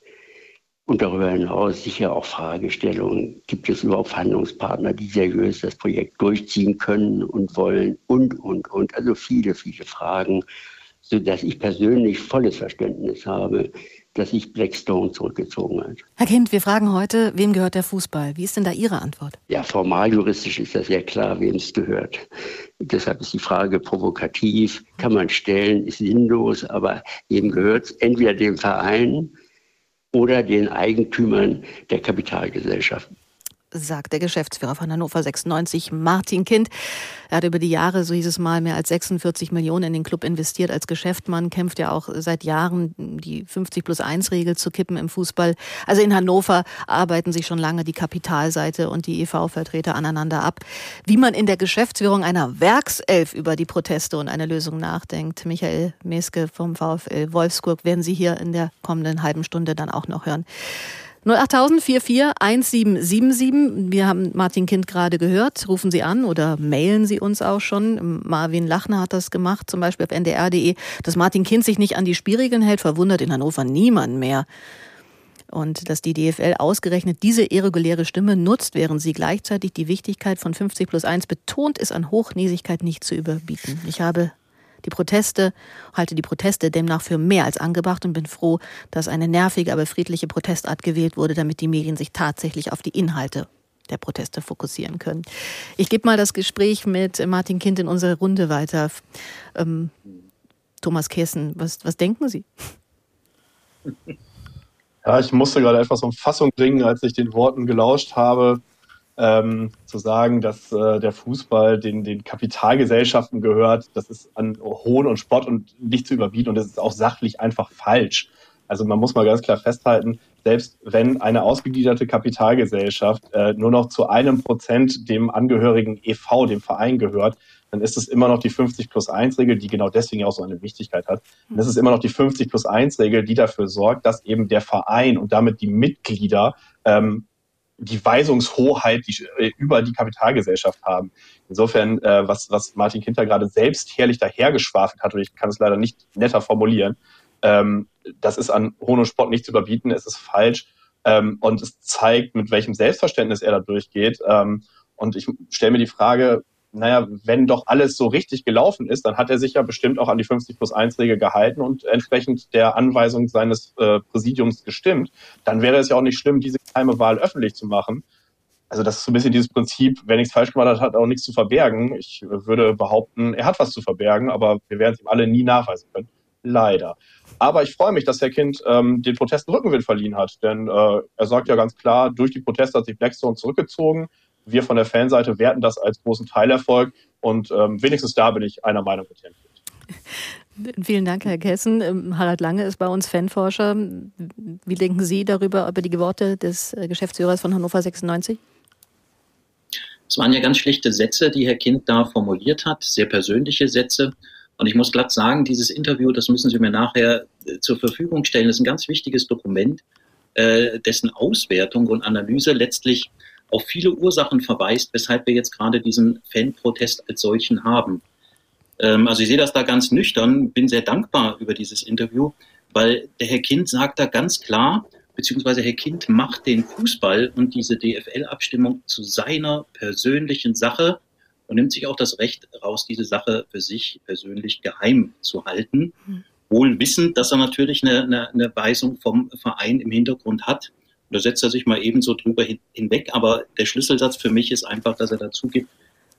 Und darüber hinaus sicher auch Fragestellungen. Gibt es überhaupt Verhandlungspartner, die seriös das Projekt durchziehen können und wollen? Und, und, und. Also viele, viele Fragen, sodass ich persönlich volles Verständnis habe, dass sich Blackstone zurückgezogen hat. Herr Kind, wir fragen heute, wem gehört der Fußball? Wie ist denn da Ihre Antwort? Ja, formal juristisch ist das sehr klar, wem es gehört. Deshalb ist die Frage provokativ, kann man stellen, ist sinnlos, aber wem gehört es? Entweder dem Verein oder den Eigentümern der Kapitalgesellschaften sagt der Geschäftsführer von Hannover 96, Martin Kind. Er hat über die Jahre, so hieß es mal, mehr als 46 Millionen in den Club investiert. Als Geschäftsmann kämpft ja auch seit Jahren, die 50 plus 1 Regel zu kippen im Fußball. Also in Hannover arbeiten sich schon lange die Kapitalseite und die EV-Vertreter aneinander ab. Wie man in der Geschäftsführung einer Werkself über die Proteste und eine Lösung nachdenkt. Michael Meske vom VfL Wolfsburg werden Sie hier in der kommenden halben Stunde dann auch noch hören. 08000 44 1777. Wir haben Martin Kind gerade gehört. Rufen Sie an oder mailen Sie uns auch schon. Marvin Lachner hat das gemacht, zum Beispiel auf ndr.de. Dass Martin Kind sich nicht an die Spielregeln hält, verwundert in Hannover niemand mehr. Und dass die DFL ausgerechnet diese irreguläre Stimme nutzt, während sie gleichzeitig die Wichtigkeit von 50 plus 1 betont, ist an Hochnäsigkeit nicht zu überbieten. Ich habe die Proteste, halte die Proteste demnach für mehr als angebracht und bin froh, dass eine nervige, aber friedliche Protestart gewählt wurde, damit die Medien sich tatsächlich auf die Inhalte der Proteste fokussieren können. Ich gebe mal das Gespräch mit Martin Kind in unsere Runde weiter. Ähm, Thomas Kessen, was, was denken Sie? Ja, ich musste gerade etwas um Fassung bringen, als ich den Worten gelauscht habe, ähm, zu sagen, dass äh, der Fußball den, den Kapitalgesellschaften gehört. Das ist an Hohn und Spott und nicht zu überbieten und das ist auch sachlich einfach falsch. Also man muss mal ganz klar festhalten, selbst wenn eine ausgegliederte Kapitalgesellschaft äh, nur noch zu einem Prozent dem angehörigen EV, dem Verein gehört, dann ist es immer noch die 50 plus 1 Regel, die genau deswegen auch so eine Wichtigkeit hat. Und es ist immer noch die 50 plus 1 Regel, die dafür sorgt, dass eben der Verein und damit die Mitglieder ähm, die Weisungshoheit die, äh, über die Kapitalgesellschaft haben. Insofern, äh, was, was Martin Kinter gerade selbst herrlich dahergeschwafelt hat, und ich kann es leider nicht netter formulieren, ähm, das ist an Hohn und Spott nicht zu überbieten, es ist falsch ähm, und es zeigt, mit welchem Selbstverständnis er da durchgeht. Ähm, und ich stelle mir die Frage, naja, wenn doch alles so richtig gelaufen ist, dann hat er sich ja bestimmt auch an die 50 plus 1 Regel gehalten und entsprechend der Anweisung seines äh, Präsidiums gestimmt. Dann wäre es ja auch nicht schlimm, diese geheime Wahl öffentlich zu machen. Also das ist so ein bisschen dieses Prinzip, wer nichts falsch gemacht hat, hat auch nichts zu verbergen. Ich würde behaupten, er hat was zu verbergen, aber wir werden es ihm alle nie nachweisen können. Leider. Aber ich freue mich, dass Herr Kind ähm, den Protesten Rückenwind verliehen hat. Denn äh, er sagt ja ganz klar, durch die Proteste hat sich Blackstone zurückgezogen. Wir von der Fanseite werten das als großen Teilerfolg. Und ähm, wenigstens da bin ich einer Meinung mit Herrn Kind. Vielen Dank, Herr Kessen. Ähm, Harald Lange ist bei uns Fanforscher. Wie denken Sie darüber, über die Worte des äh, Geschäftsführers von Hannover 96? Es waren ja ganz schlichte Sätze, die Herr Kind da formuliert hat, sehr persönliche Sätze. Und ich muss glatt sagen, dieses Interview, das müssen Sie mir nachher äh, zur Verfügung stellen, das ist ein ganz wichtiges Dokument, äh, dessen Auswertung und Analyse letztlich auf viele Ursachen verweist, weshalb wir jetzt gerade diesen Fanprotest als solchen haben. Ähm, also ich sehe das da ganz nüchtern, bin sehr dankbar über dieses Interview, weil der Herr Kind sagt da ganz klar, beziehungsweise Herr Kind macht den Fußball und diese DFL-Abstimmung zu seiner persönlichen Sache und nimmt sich auch das Recht raus, diese Sache für sich persönlich geheim zu halten. Mhm. Wohl wissend, dass er natürlich eine, eine, eine Weisung vom Verein im Hintergrund hat. Da setzt er sich mal ebenso drüber hin, hinweg. Aber der Schlüsselsatz für mich ist einfach, dass er dazu gibt,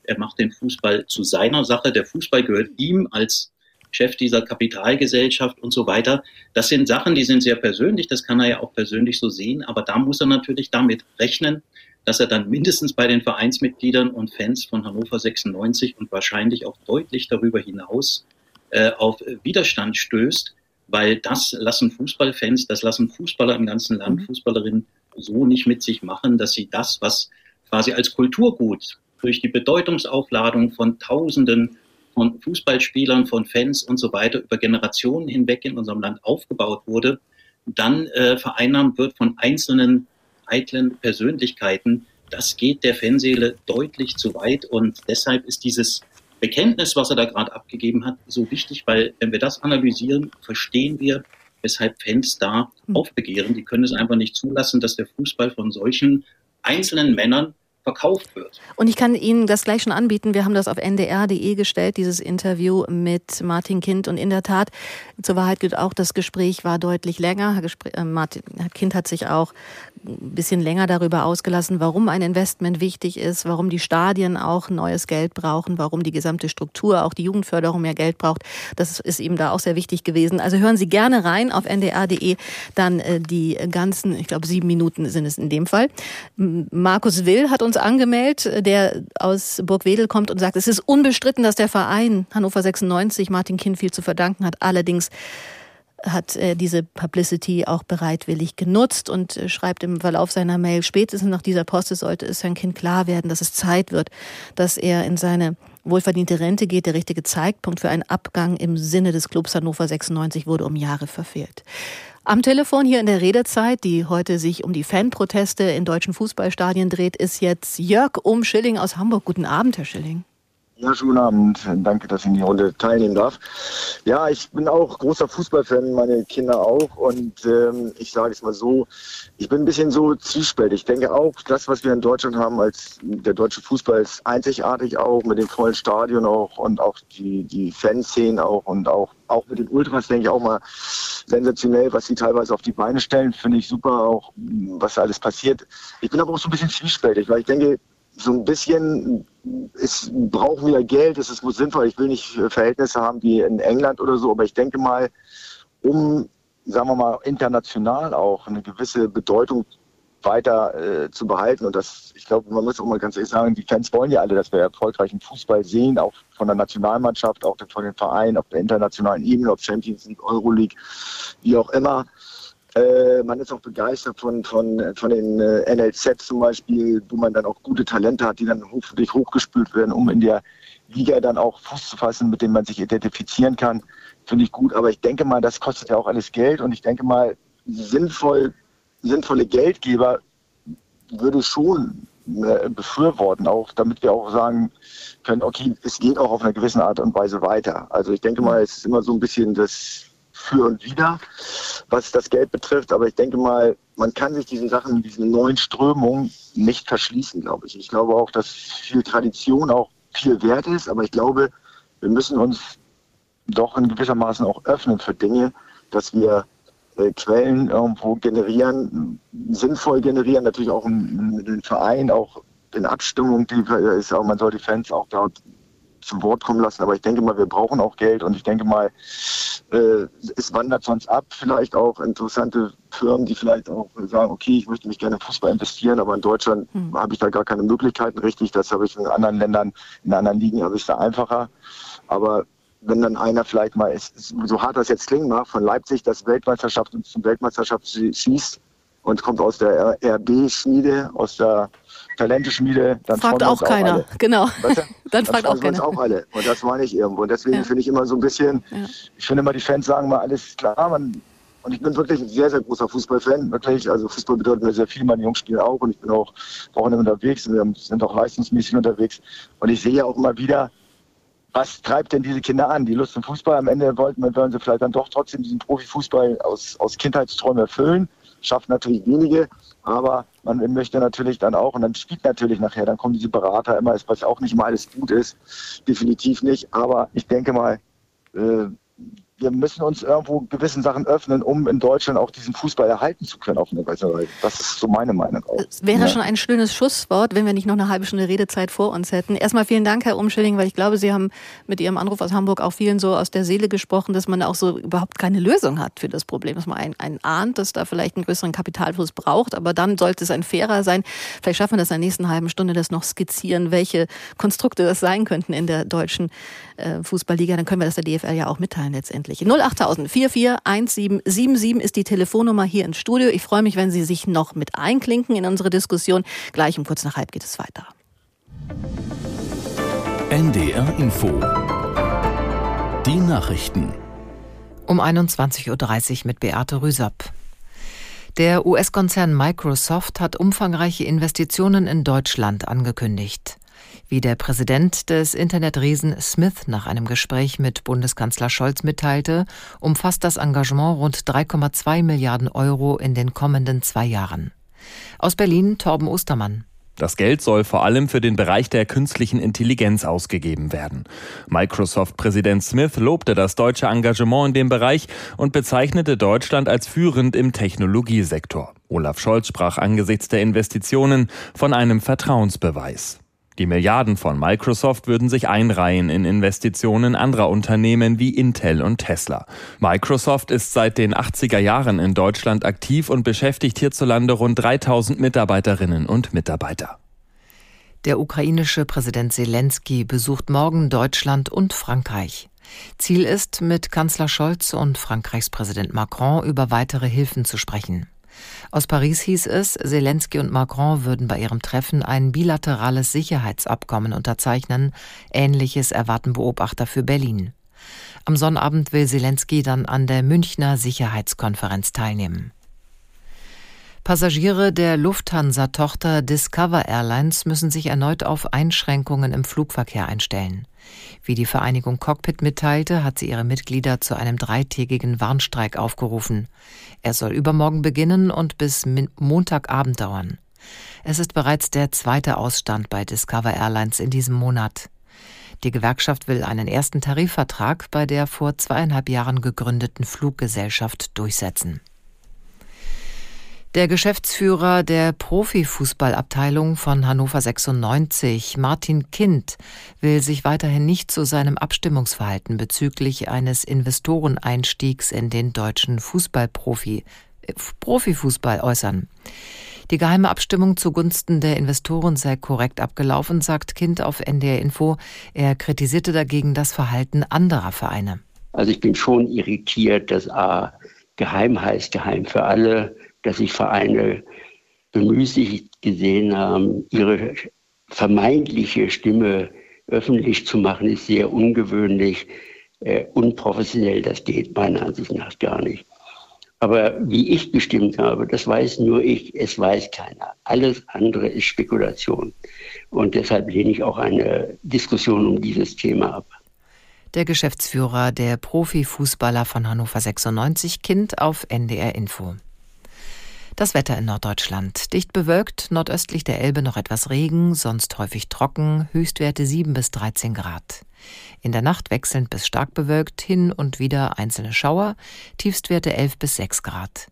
er macht den Fußball zu seiner Sache. Der Fußball gehört ihm als Chef dieser Kapitalgesellschaft und so weiter. Das sind Sachen, die sind sehr persönlich. Das kann er ja auch persönlich so sehen. Aber da muss er natürlich damit rechnen, dass er dann mindestens bei den Vereinsmitgliedern und Fans von Hannover 96 und wahrscheinlich auch deutlich darüber hinaus äh, auf Widerstand stößt, weil das lassen Fußballfans, das lassen Fußballer im ganzen Land, mhm. Fußballerinnen so nicht mit sich machen, dass sie das, was quasi als Kulturgut durch die Bedeutungsaufladung von Tausenden von Fußballspielern, von Fans und so weiter über Generationen hinweg in unserem Land aufgebaut wurde, dann äh, vereinnahmt wird von einzelnen eitlen Persönlichkeiten. Das geht der Fanseele deutlich zu weit und deshalb ist dieses Bekenntnis, was er da gerade abgegeben hat, so wichtig, weil wenn wir das analysieren, verstehen wir, weshalb Fans da hm. aufbegehren. Die können es einfach nicht zulassen, dass der Fußball von solchen einzelnen Männern verkauft wird. Und ich kann Ihnen das gleich schon anbieten. Wir haben das auf ndr.de gestellt, dieses Interview mit Martin Kind. Und in der Tat, zur Wahrheit gilt auch, das Gespräch war deutlich länger. Herr, äh, Martin Kind hat sich auch ein bisschen länger darüber ausgelassen, warum ein Investment wichtig ist, warum die Stadien auch neues Geld brauchen, warum die gesamte Struktur, auch die Jugendförderung mehr Geld braucht. Das ist ihm da auch sehr wichtig gewesen. Also hören Sie gerne rein auf ndr.de, dann äh, die ganzen, ich glaube sieben Minuten sind es in dem Fall. Markus Will hat uns angemeldet, der aus Burgwedel kommt und sagt, es ist unbestritten, dass der Verein Hannover 96 Martin Kind viel zu verdanken hat. Allerdings hat er diese Publicity auch bereitwillig genutzt und äh, schreibt im Verlauf seiner Mail, spätestens nach dieser Poste sollte es Herrn Kind klar werden, dass es Zeit wird, dass er in seine wohlverdiente Rente geht. Der richtige Zeitpunkt für einen Abgang im Sinne des Clubs Hannover 96 wurde um Jahre verfehlt. Am Telefon hier in der Redezeit, die heute sich um die Fanproteste in deutschen Fußballstadien dreht, ist jetzt Jörg Um Schilling aus Hamburg. Guten Abend, Herr Schilling. Ja, schönen Abend. Danke, dass ich in die Runde teilnehmen darf. Ja, ich bin auch großer Fußballfan, meine Kinder auch. Und ähm, ich sage es mal so, ich bin ein bisschen so zwiespältig. Ich denke auch, das, was wir in Deutschland haben, als der deutsche Fußball ist einzigartig auch, mit dem vollen Stadion auch und auch die, die Fanszenen auch und auch, auch mit den Ultras, denke ich auch mal sensationell, was sie teilweise auf die Beine stellen. Finde ich super, auch was alles passiert. Ich bin aber auch so ein bisschen zwiespältig, weil ich denke, so ein bisschen, es brauchen wir Geld, es ist sinnvoll. Ich will nicht Verhältnisse haben wie in England oder so, aber ich denke mal, um, sagen wir mal, international auch eine gewisse Bedeutung weiter äh, zu behalten. Und das, ich glaube, man muss auch mal ganz ehrlich sagen, die Fans wollen ja alle, dass wir erfolgreichen Fußball sehen, auch von der Nationalmannschaft, auch von den Vereinen, auf der internationalen Ebene, auf Champions League, Euroleague, wie auch immer. Äh, man ist auch begeistert von, von, von den äh, NLZ zum Beispiel, wo man dann auch gute Talente hat, die dann hoffentlich hochgespült werden, um in der Liga dann auch Fuß zu fassen, mit dem man sich identifizieren kann. Finde ich gut. Aber ich denke mal, das kostet ja auch alles Geld und ich denke mal, sinnvoll, sinnvolle Geldgeber würde schon äh, befürworten, auch damit wir auch sagen können, okay, es geht auch auf eine gewisse Art und Weise weiter. Also ich denke mal, es ist immer so ein bisschen das für und wider, was das Geld betrifft. Aber ich denke mal, man kann sich diesen Sachen, diesen neuen Strömungen nicht verschließen, glaube ich. Ich glaube auch, dass viel Tradition auch viel wert ist. Aber ich glaube, wir müssen uns doch in gewissermaßen auch öffnen für Dinge, dass wir äh, Quellen irgendwo generieren, sinnvoll generieren, natürlich auch mit den Verein, auch in Abstimmung, die ist auch, man soll die Fans auch dort zum Wort kommen lassen. Aber ich denke mal, wir brauchen auch Geld und ich denke mal, äh, es wandert sonst ab. Vielleicht auch interessante Firmen, die vielleicht auch sagen, okay, ich möchte mich gerne in Fußball investieren, aber in Deutschland hm. habe ich da gar keine Möglichkeiten richtig. Das habe ich in anderen Ländern, in anderen Ligen habe ich da einfacher. Aber wenn dann einer vielleicht mal, so hart das jetzt klingen mag, von Leipzig das Weltmeisterschaft zum Weltmeisterschaft schießt und kommt aus der RB-Schmiede, aus der Talenteschmiede, dann fragt auch, auch keiner. Alle. Genau. Weißt du? dann fragt auch keiner. auch alle. Und das meine ich irgendwo. Und deswegen ja. finde ich immer so ein bisschen, ja. ich finde immer, die Fans sagen mal alles klar. Man, und ich bin wirklich ein sehr, sehr großer Fußballfan. Wirklich. Also Fußball bedeutet mir sehr viel. Meine Jungs spielen auch. Und ich bin auch Wochenende unterwegs. Und wir sind auch leistungsmäßig unterwegs. Und ich sehe ja auch immer wieder, was treibt denn diese Kinder an? Die Lust zum Fußball. Am Ende wollten, wollen sie vielleicht dann doch trotzdem diesen Profifußball aus, aus Kindheitsträumen erfüllen. Schaffen natürlich wenige. Aber man möchte natürlich dann auch, und dann spielt natürlich nachher, dann kommen diese Berater immer, was auch nicht mal alles gut ist, definitiv nicht. Aber ich denke mal, äh, wir müssen uns irgendwo gewissen Sachen öffnen, um in Deutschland auch diesen Fußball erhalten zu können auf eine Weise. Das ist so meine Meinung auch. Es wäre ja. schon ein schönes Schusswort, wenn wir nicht noch eine halbe Stunde Redezeit vor uns hätten. Erstmal vielen Dank, Herr Umschilling, weil ich glaube, Sie haben mit Ihrem Anruf aus Hamburg auch vielen so aus der Seele gesprochen, dass man auch so überhaupt keine Lösung hat für das Problem. Dass man einen, einen ahnt, dass da vielleicht einen größeren Kapitalfluss braucht, aber dann sollte es ein fairer sein. Vielleicht schaffen wir das in der nächsten halben Stunde, das noch skizzieren, welche Konstrukte das sein könnten in der deutschen äh, Fußballliga. Dann können wir das der DFL ja auch mitteilen letztendlich selbstverständlich. 08000 441777 ist die Telefonnummer hier ins Studio. Ich freue mich, wenn Sie sich noch mit einklinken in unsere Diskussion. Gleich um kurz nach halb geht es weiter. NDR Info. Die Nachrichten. Um 21.30 Uhr mit Beate Rüsapp. Der US-Konzern Microsoft hat umfangreiche Investitionen in Deutschland angekündigt. Wie der Präsident des Internetriesen Smith nach einem Gespräch mit Bundeskanzler Scholz mitteilte, umfasst das Engagement rund 3,2 Milliarden Euro in den kommenden zwei Jahren. Aus Berlin Torben Ostermann. Das Geld soll vor allem für den Bereich der künstlichen Intelligenz ausgegeben werden. Microsoft-Präsident Smith lobte das deutsche Engagement in dem Bereich und bezeichnete Deutschland als führend im Technologiesektor. Olaf Scholz sprach angesichts der Investitionen von einem Vertrauensbeweis. Die Milliarden von Microsoft würden sich einreihen in Investitionen anderer Unternehmen wie Intel und Tesla. Microsoft ist seit den 80er Jahren in Deutschland aktiv und beschäftigt hierzulande rund 3000 Mitarbeiterinnen und Mitarbeiter. Der ukrainische Präsident Zelensky besucht morgen Deutschland und Frankreich. Ziel ist, mit Kanzler Scholz und Frankreichs Präsident Macron über weitere Hilfen zu sprechen. Aus Paris hieß es, Zelensky und Macron würden bei ihrem Treffen ein bilaterales Sicherheitsabkommen unterzeichnen. Ähnliches erwarten Beobachter für Berlin. Am Sonnabend will Zelensky dann an der Münchner Sicherheitskonferenz teilnehmen. Passagiere der Lufthansa-Tochter Discover Airlines müssen sich erneut auf Einschränkungen im Flugverkehr einstellen. Wie die Vereinigung Cockpit mitteilte, hat sie ihre Mitglieder zu einem dreitägigen Warnstreik aufgerufen. Er soll übermorgen beginnen und bis Montagabend dauern. Es ist bereits der zweite Ausstand bei Discover Airlines in diesem Monat. Die Gewerkschaft will einen ersten Tarifvertrag bei der vor zweieinhalb Jahren gegründeten Fluggesellschaft durchsetzen. Der Geschäftsführer der Profifußballabteilung von Hannover 96, Martin Kind, will sich weiterhin nicht zu seinem Abstimmungsverhalten bezüglich eines Investoreneinstiegs in den deutschen Fußballprofi äh, Profifußball äußern. Die geheime Abstimmung zugunsten der Investoren sei korrekt abgelaufen, sagt Kind auf NDR Info. Er kritisierte dagegen das Verhalten anderer Vereine. Also ich bin schon irritiert, dass A geheim heißt geheim für alle dass sich Vereine bemüßigt gesehen haben, ihre vermeintliche Stimme öffentlich zu machen, ist sehr ungewöhnlich, äh, unprofessionell. Das geht meiner Ansicht nach gar nicht. Aber wie ich gestimmt habe, das weiß nur ich, es weiß keiner. Alles andere ist Spekulation. Und deshalb lehne ich auch eine Diskussion um dieses Thema ab. Der Geschäftsführer der Profifußballer von Hannover 96 Kind auf NDR Info. Das Wetter in Norddeutschland. Dicht bewölkt, nordöstlich der Elbe noch etwas Regen, sonst häufig trocken, Höchstwerte 7 bis 13 Grad. In der Nacht wechselnd bis stark bewölkt, hin und wieder einzelne Schauer, Tiefstwerte 11 bis 6 Grad.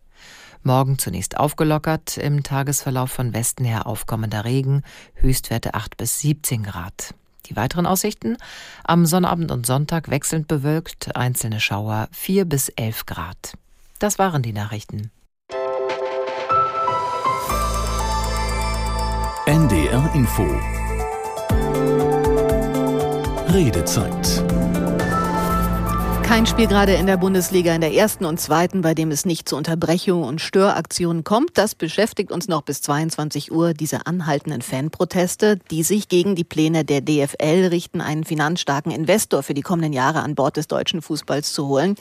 Morgen zunächst aufgelockert, im Tagesverlauf von Westen her aufkommender Regen, Höchstwerte 8 bis 17 Grad. Die weiteren Aussichten? Am Sonnabend und Sonntag wechselnd bewölkt, einzelne Schauer 4 bis 11 Grad. Das waren die Nachrichten. Info Redezeit kein Spiel gerade in der Bundesliga in der ersten und zweiten, bei dem es nicht zu Unterbrechungen und Störaktionen kommt. Das beschäftigt uns noch bis 22 Uhr, diese anhaltenden Fanproteste, die sich gegen die Pläne der DFL richten, einen finanzstarken Investor für die kommenden Jahre an Bord des deutschen Fußballs zu holen.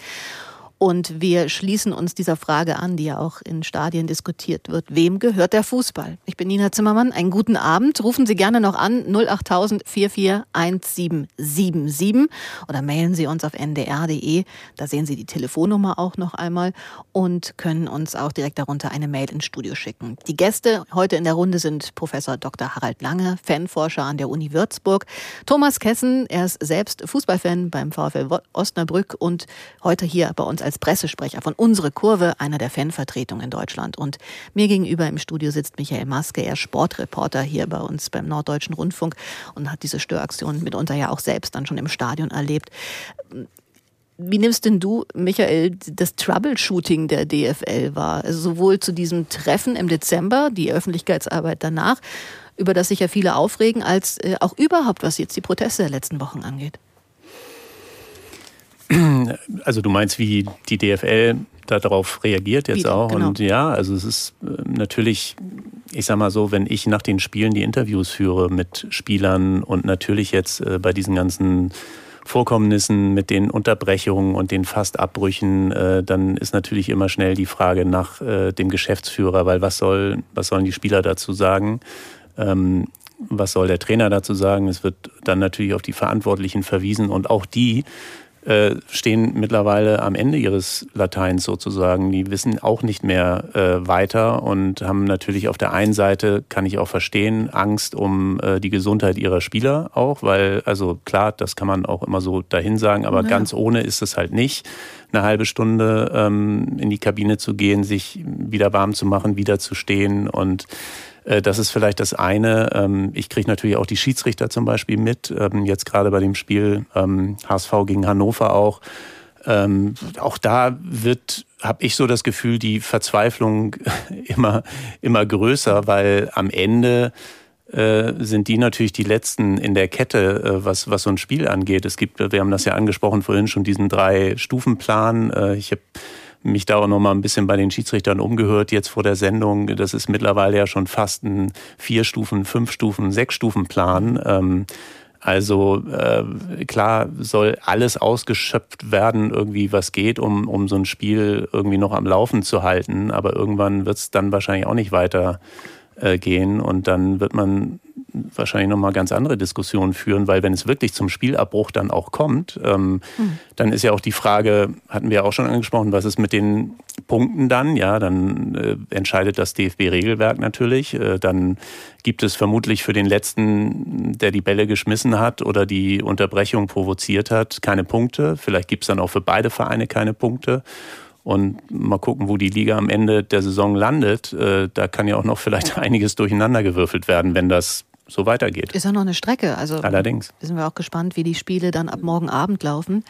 Und wir schließen uns dieser Frage an, die ja auch in Stadien diskutiert wird. Wem gehört der Fußball? Ich bin Nina Zimmermann. Einen guten Abend. Rufen Sie gerne noch an 08000 441777 oder mailen Sie uns auf ndr.de. Da sehen Sie die Telefonnummer auch noch einmal und können uns auch direkt darunter eine Mail ins Studio schicken. Die Gäste heute in der Runde sind Professor Dr. Harald Lange, Fanforscher an der Uni Würzburg, Thomas Kessen, er ist selbst Fußballfan beim VfL Osnabrück und heute hier bei uns als Pressesprecher von Unsere Kurve, einer der Fanvertretungen in Deutschland. Und mir gegenüber im Studio sitzt Michael Maske, er Sportreporter hier bei uns beim Norddeutschen Rundfunk und hat diese Störaktion mitunter ja auch selbst dann schon im Stadion erlebt. Wie nimmst denn du, Michael, das Troubleshooting der DFL wahr? Also sowohl zu diesem Treffen im Dezember, die Öffentlichkeitsarbeit danach, über das sich ja viele aufregen, als äh, auch überhaupt, was jetzt die Proteste der letzten Wochen angeht? Also du meinst, wie die DFL darauf reagiert jetzt Wieder, auch. Genau. Und ja, also es ist äh, natürlich, ich sag mal so, wenn ich nach den Spielen die Interviews führe mit Spielern und natürlich jetzt äh, bei diesen ganzen Vorkommnissen mit den Unterbrechungen und den Fastabbrüchen, äh, dann ist natürlich immer schnell die Frage nach dem Geschäftsführer, weil was soll, was sollen die Spieler dazu sagen? Ähm, was soll der Trainer dazu sagen? Es wird dann natürlich auf die Verantwortlichen verwiesen und auch die äh, stehen mittlerweile am Ende ihres Lateins sozusagen. Die wissen auch nicht mehr äh, weiter und haben natürlich auf der einen Seite, kann ich auch verstehen, Angst um äh, die Gesundheit ihrer Spieler auch, weil, also klar, das kann man auch immer so dahin sagen, aber ja. ganz ohne ist es halt nicht eine halbe Stunde ähm, in die Kabine zu gehen, sich wieder warm zu machen, wieder zu stehen und das ist vielleicht das eine. Ähm, ich kriege natürlich auch die Schiedsrichter zum Beispiel mit. Ähm, jetzt gerade bei dem Spiel HSV ähm, gegen Hannover auch. Auch da wird, habe ich so das Gefühl, die Verzweiflung immer, immer größer, weil am Ende äh, sind die natürlich die letzten in der Kette, äh, was, was so ein Spiel angeht. Es gibt, wir haben das ja angesprochen vorhin schon, diesen drei-Stufen-Plan. Ich habe mich da auch noch mal ein bisschen bei den Schiedsrichtern umgehört jetzt vor der Sendung. Das ist mittlerweile ja schon fast ein vier Stufen, fünf Stufen, sechs Stufen Plan. Ähm, Also äh, klar soll alles ausgeschöpft werden, irgendwie was geht, um, um so ein Spiel irgendwie noch am Laufen zu halten. Aber irgendwann wird es dann wahrscheinlich auch nicht weiter äh, und dann wird man wahrscheinlich nochmal ganz andere Diskussionen führen, weil wenn es wirklich zum Spielabbruch dann auch kommt, ähm, mhm. dann ist ja auch die Frage, hatten wir auch schon angesprochen, was ist mit den Punkten dann? Ja, dann äh, entscheidet das DFB-Regelwerk natürlich. Äh, dann gibt es vermutlich für den letzten, der die Bälle geschmissen hat oder die Unterbrechung provoziert hat, keine Punkte. Vielleicht gibt es dann auch für beide Vereine keine Punkte und mal gucken, wo die Liga am Ende der Saison landet. Äh, da kann ja auch noch vielleicht einiges durcheinandergewürfelt werden, wenn das so weitergeht. Ist ja noch eine Strecke. Also Allerdings. Sind wir auch gespannt, wie die Spiele dann ab morgen Abend laufen.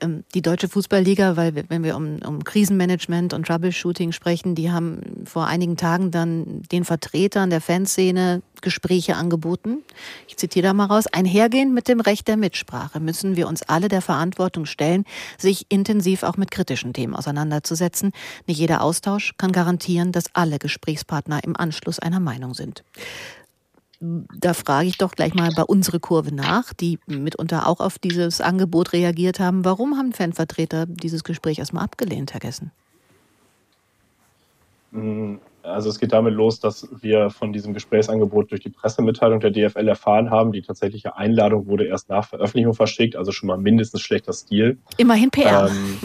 Ähm, die Deutsche Fußballliga, weil wenn wir um, um Krisenmanagement und Troubleshooting sprechen, die haben vor einigen Tagen dann den Vertretern der Fanszene Gespräche angeboten. Ich zitiere da mal raus. Einhergehend mit dem Recht der Mitsprache müssen wir uns alle der Verantwortung stellen, sich intensiv auch mit kritischen Themen auseinanderzusetzen. Nicht jeder Austausch kann garantieren, dass alle Gesprächspartner im Anschluss einer Meinung sind da frage ich doch gleich mal bei unserer Kurve nach, die mitunter auch auf dieses Angebot reagiert haben. Warum haben Fanvertreter dieses Gespräch erstmal abgelehnt, Herr Gessen? Mm, also es geht damit los, dass wir von diesem Gesprächsangebot durch die Pressemitteilung der DFL erfahren haben. Die tatsächliche Einladung wurde erst nach Veröffentlichung verschickt, also schon mal mindestens schlechter Stil. Immerhin PR. Ähm,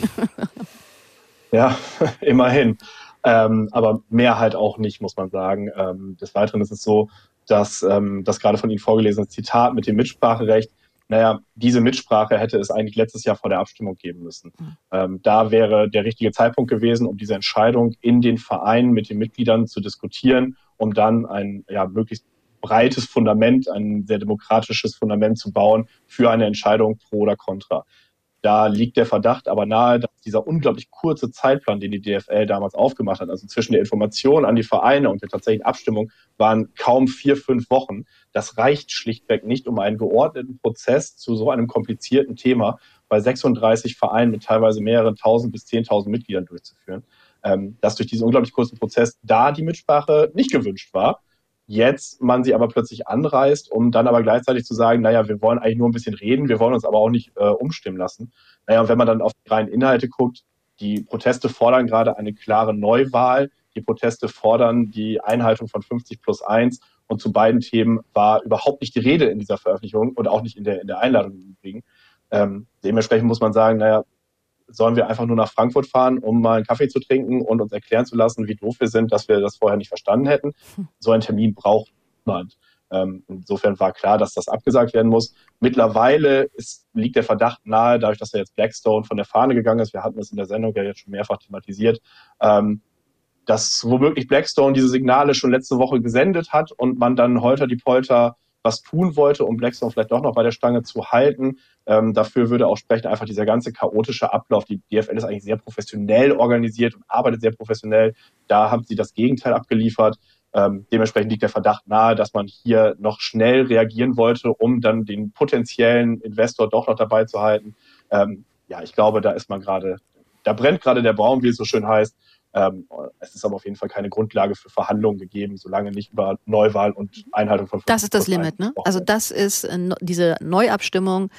ja, immerhin. Ähm, aber mehr halt auch nicht, muss man sagen. Ähm, des Weiteren ist es so, dass ähm, das gerade von Ihnen vorgelesene Zitat mit dem Mitspracherecht, naja, diese Mitsprache hätte es eigentlich letztes Jahr vor der Abstimmung geben müssen. Mhm. Ähm, da wäre der richtige Zeitpunkt gewesen, um diese Entscheidung in den Vereinen mit den Mitgliedern zu diskutieren, um dann ein ja, möglichst breites Fundament, ein sehr demokratisches Fundament zu bauen für eine Entscheidung pro oder contra. Da liegt der Verdacht aber nahe, dass dieser unglaublich kurze Zeitplan, den die DFL damals aufgemacht hat, also zwischen der Information an die Vereine und der tatsächlichen Abstimmung, waren kaum vier, fünf Wochen. Das reicht schlichtweg nicht, um einen geordneten Prozess zu so einem komplizierten Thema bei 36 Vereinen mit teilweise mehreren tausend bis zehntausend Mitgliedern durchzuführen. Ähm, dass durch diesen unglaublich kurzen Prozess da die Mitsprache nicht gewünscht war jetzt man sie aber plötzlich anreißt, um dann aber gleichzeitig zu sagen, naja, wir wollen eigentlich nur ein bisschen reden, wir wollen uns aber auch nicht äh, umstimmen lassen. Naja, und wenn man dann auf die reinen Inhalte guckt, die Proteste fordern gerade eine klare Neuwahl, die Proteste fordern die Einhaltung von 50 plus 1 und zu beiden Themen war überhaupt nicht die Rede in dieser Veröffentlichung und auch nicht in der, in der Einladung im Übrigen. Ähm, dementsprechend muss man sagen, naja, sollen wir einfach nur nach Frankfurt fahren, um mal einen Kaffee zu trinken und uns erklären zu lassen, wie doof wir sind, dass wir das vorher nicht verstanden hätten. So einen Termin braucht niemand. Ähm, insofern war klar, dass das abgesagt werden muss. Mittlerweile ist, liegt der Verdacht nahe, dadurch, dass er jetzt Blackstone von der Fahne gegangen ist, wir hatten das in der Sendung ja jetzt schon mehrfach thematisiert, ähm, dass womöglich Blackstone diese Signale schon letzte Woche gesendet hat und man dann holter die Polter was tun wollte, um Blackstone vielleicht doch noch bei der Stange zu halten. Ähm, dafür würde auch sprechen einfach dieser ganze chaotische Ablauf. Die DFL ist eigentlich sehr professionell organisiert und arbeitet sehr professionell. Da haben sie das Gegenteil abgeliefert. Ähm, dementsprechend liegt der Verdacht nahe, dass man hier noch schnell reagieren wollte, um dann den potenziellen Investor doch noch dabei zu halten. Ähm, ja, ich glaube, da ist man gerade, da brennt gerade der Baum, wie es so schön heißt. Ähm, es ist aber auf jeden Fall keine Grundlage für Verhandlungen gegeben, solange nicht über Neuwahl und Einhaltung von. Das ist das Limit, ne? Also das ist äh, diese Neuabstimmung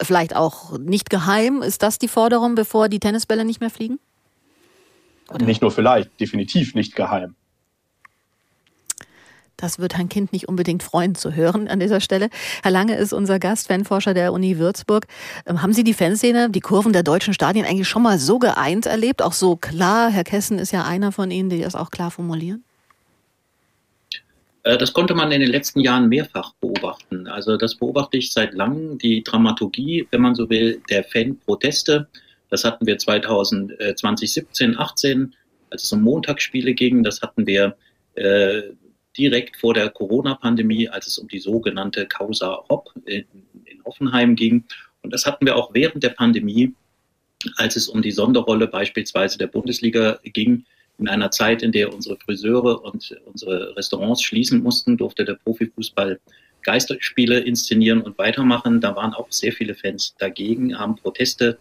vielleicht auch nicht geheim. Ist das die Forderung, bevor die Tennisbälle nicht mehr fliegen? Oder? Nicht nur vielleicht, definitiv nicht geheim. Das wird ein Kind nicht unbedingt freuen zu hören an dieser Stelle. Herr Lange ist unser Gast, Fanforscher der Uni Würzburg. Ähm, haben Sie die Fanszene, die Kurven der deutschen Stadien eigentlich schon mal so geeint erlebt? Auch so klar? Herr Kessen ist ja einer von Ihnen, die das auch klar formulieren. Äh, das konnte man in den letzten Jahren mehrfach beobachten. Also das beobachte ich seit langem. Die Dramaturgie, wenn man so will, der Fanproteste. Das hatten wir 2017, 18, als es um Montagsspiele ging. Das hatten wir äh, direkt vor der Corona-Pandemie, als es um die sogenannte Causa Hopp in, in Hoffenheim ging. Und das hatten wir auch während der Pandemie, als es um die Sonderrolle beispielsweise der Bundesliga ging. In einer Zeit, in der unsere Friseure und unsere Restaurants schließen mussten, durfte der Profifußball Geisterspiele inszenieren und weitermachen. Da waren auch sehr viele Fans dagegen, haben Proteste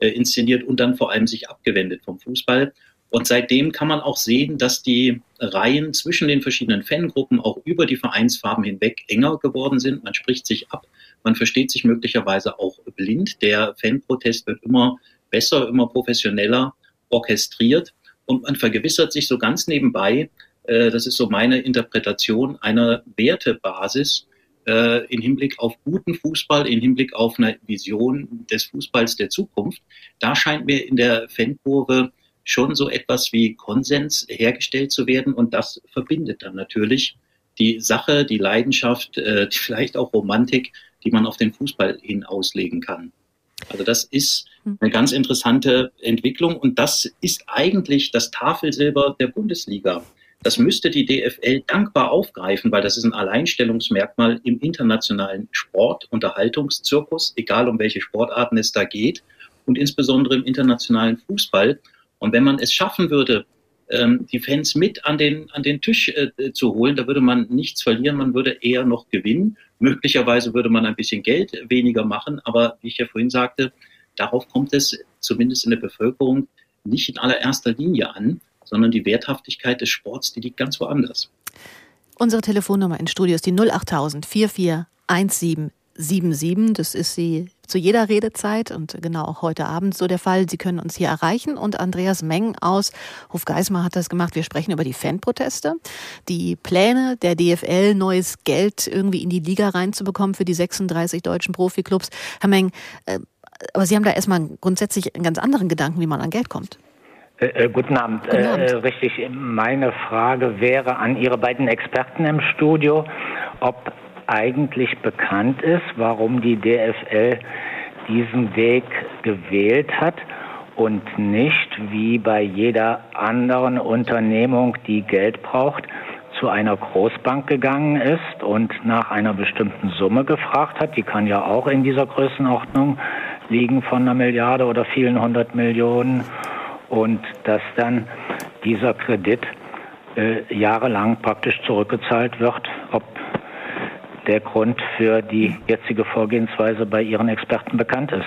äh, inszeniert und dann vor allem sich abgewendet vom Fußball. Und seitdem kann man auch sehen, dass die Reihen zwischen den verschiedenen Fangruppen auch über die Vereinsfarben hinweg enger geworden sind. Man spricht sich ab, man versteht sich möglicherweise auch blind. Der Fanprotest wird immer besser, immer professioneller orchestriert und man vergewissert sich so ganz nebenbei, äh, das ist so meine Interpretation, einer Wertebasis, äh, in Hinblick auf guten Fußball, in Hinblick auf eine Vision des Fußballs der Zukunft. Da scheint mir in der Fankurve schon so etwas wie Konsens hergestellt zu werden und das verbindet dann natürlich die Sache, die Leidenschaft, äh, vielleicht auch Romantik, die man auf den Fußball hin auslegen kann. Also das ist hm. eine ganz interessante Entwicklung und das ist eigentlich das Tafelsilber der Bundesliga. Das müsste die DFL dankbar aufgreifen, weil das ist ein Alleinstellungsmerkmal im internationalen Sport, Unterhaltungszirkus, egal um welche Sportarten es da geht und insbesondere im internationalen Fußball. Und wenn man es schaffen würde, ähm, die Fans mit an den, an den Tisch äh, zu holen, da würde man nichts verlieren, man würde eher noch gewinnen. Möglicherweise würde man ein bisschen Geld weniger machen, aber wie ich ja vorhin sagte, darauf kommt es zumindest in der Bevölkerung nicht in allererster Linie an, sondern die Werthaftigkeit des Sports, die liegt ganz woanders. Unsere Telefonnummer in Studio ist die 08000 441777. Das ist sie zu jeder Redezeit und genau auch heute Abend so der Fall. Sie können uns hier erreichen und Andreas Meng aus Hofgeismar hat das gemacht. Wir sprechen über die Fanproteste, die Pläne der DFL, neues Geld irgendwie in die Liga reinzubekommen für die 36 deutschen Profiklubs. Herr Meng, äh, aber Sie haben da erstmal grundsätzlich einen ganz anderen Gedanken, wie man an Geld kommt. Äh, äh, guten Abend. Guten Abend. Äh, richtig, meine Frage wäre an Ihre beiden Experten im Studio, ob eigentlich bekannt ist, warum die DFL diesen Weg gewählt hat und nicht wie bei jeder anderen Unternehmung, die Geld braucht, zu einer Großbank gegangen ist und nach einer bestimmten Summe gefragt hat. Die kann ja auch in dieser Größenordnung liegen von einer Milliarde oder vielen hundert Millionen und dass dann dieser Kredit äh, jahrelang praktisch zurückgezahlt wird, ob der Grund für die jetzige Vorgehensweise bei Ihren Experten bekannt ist.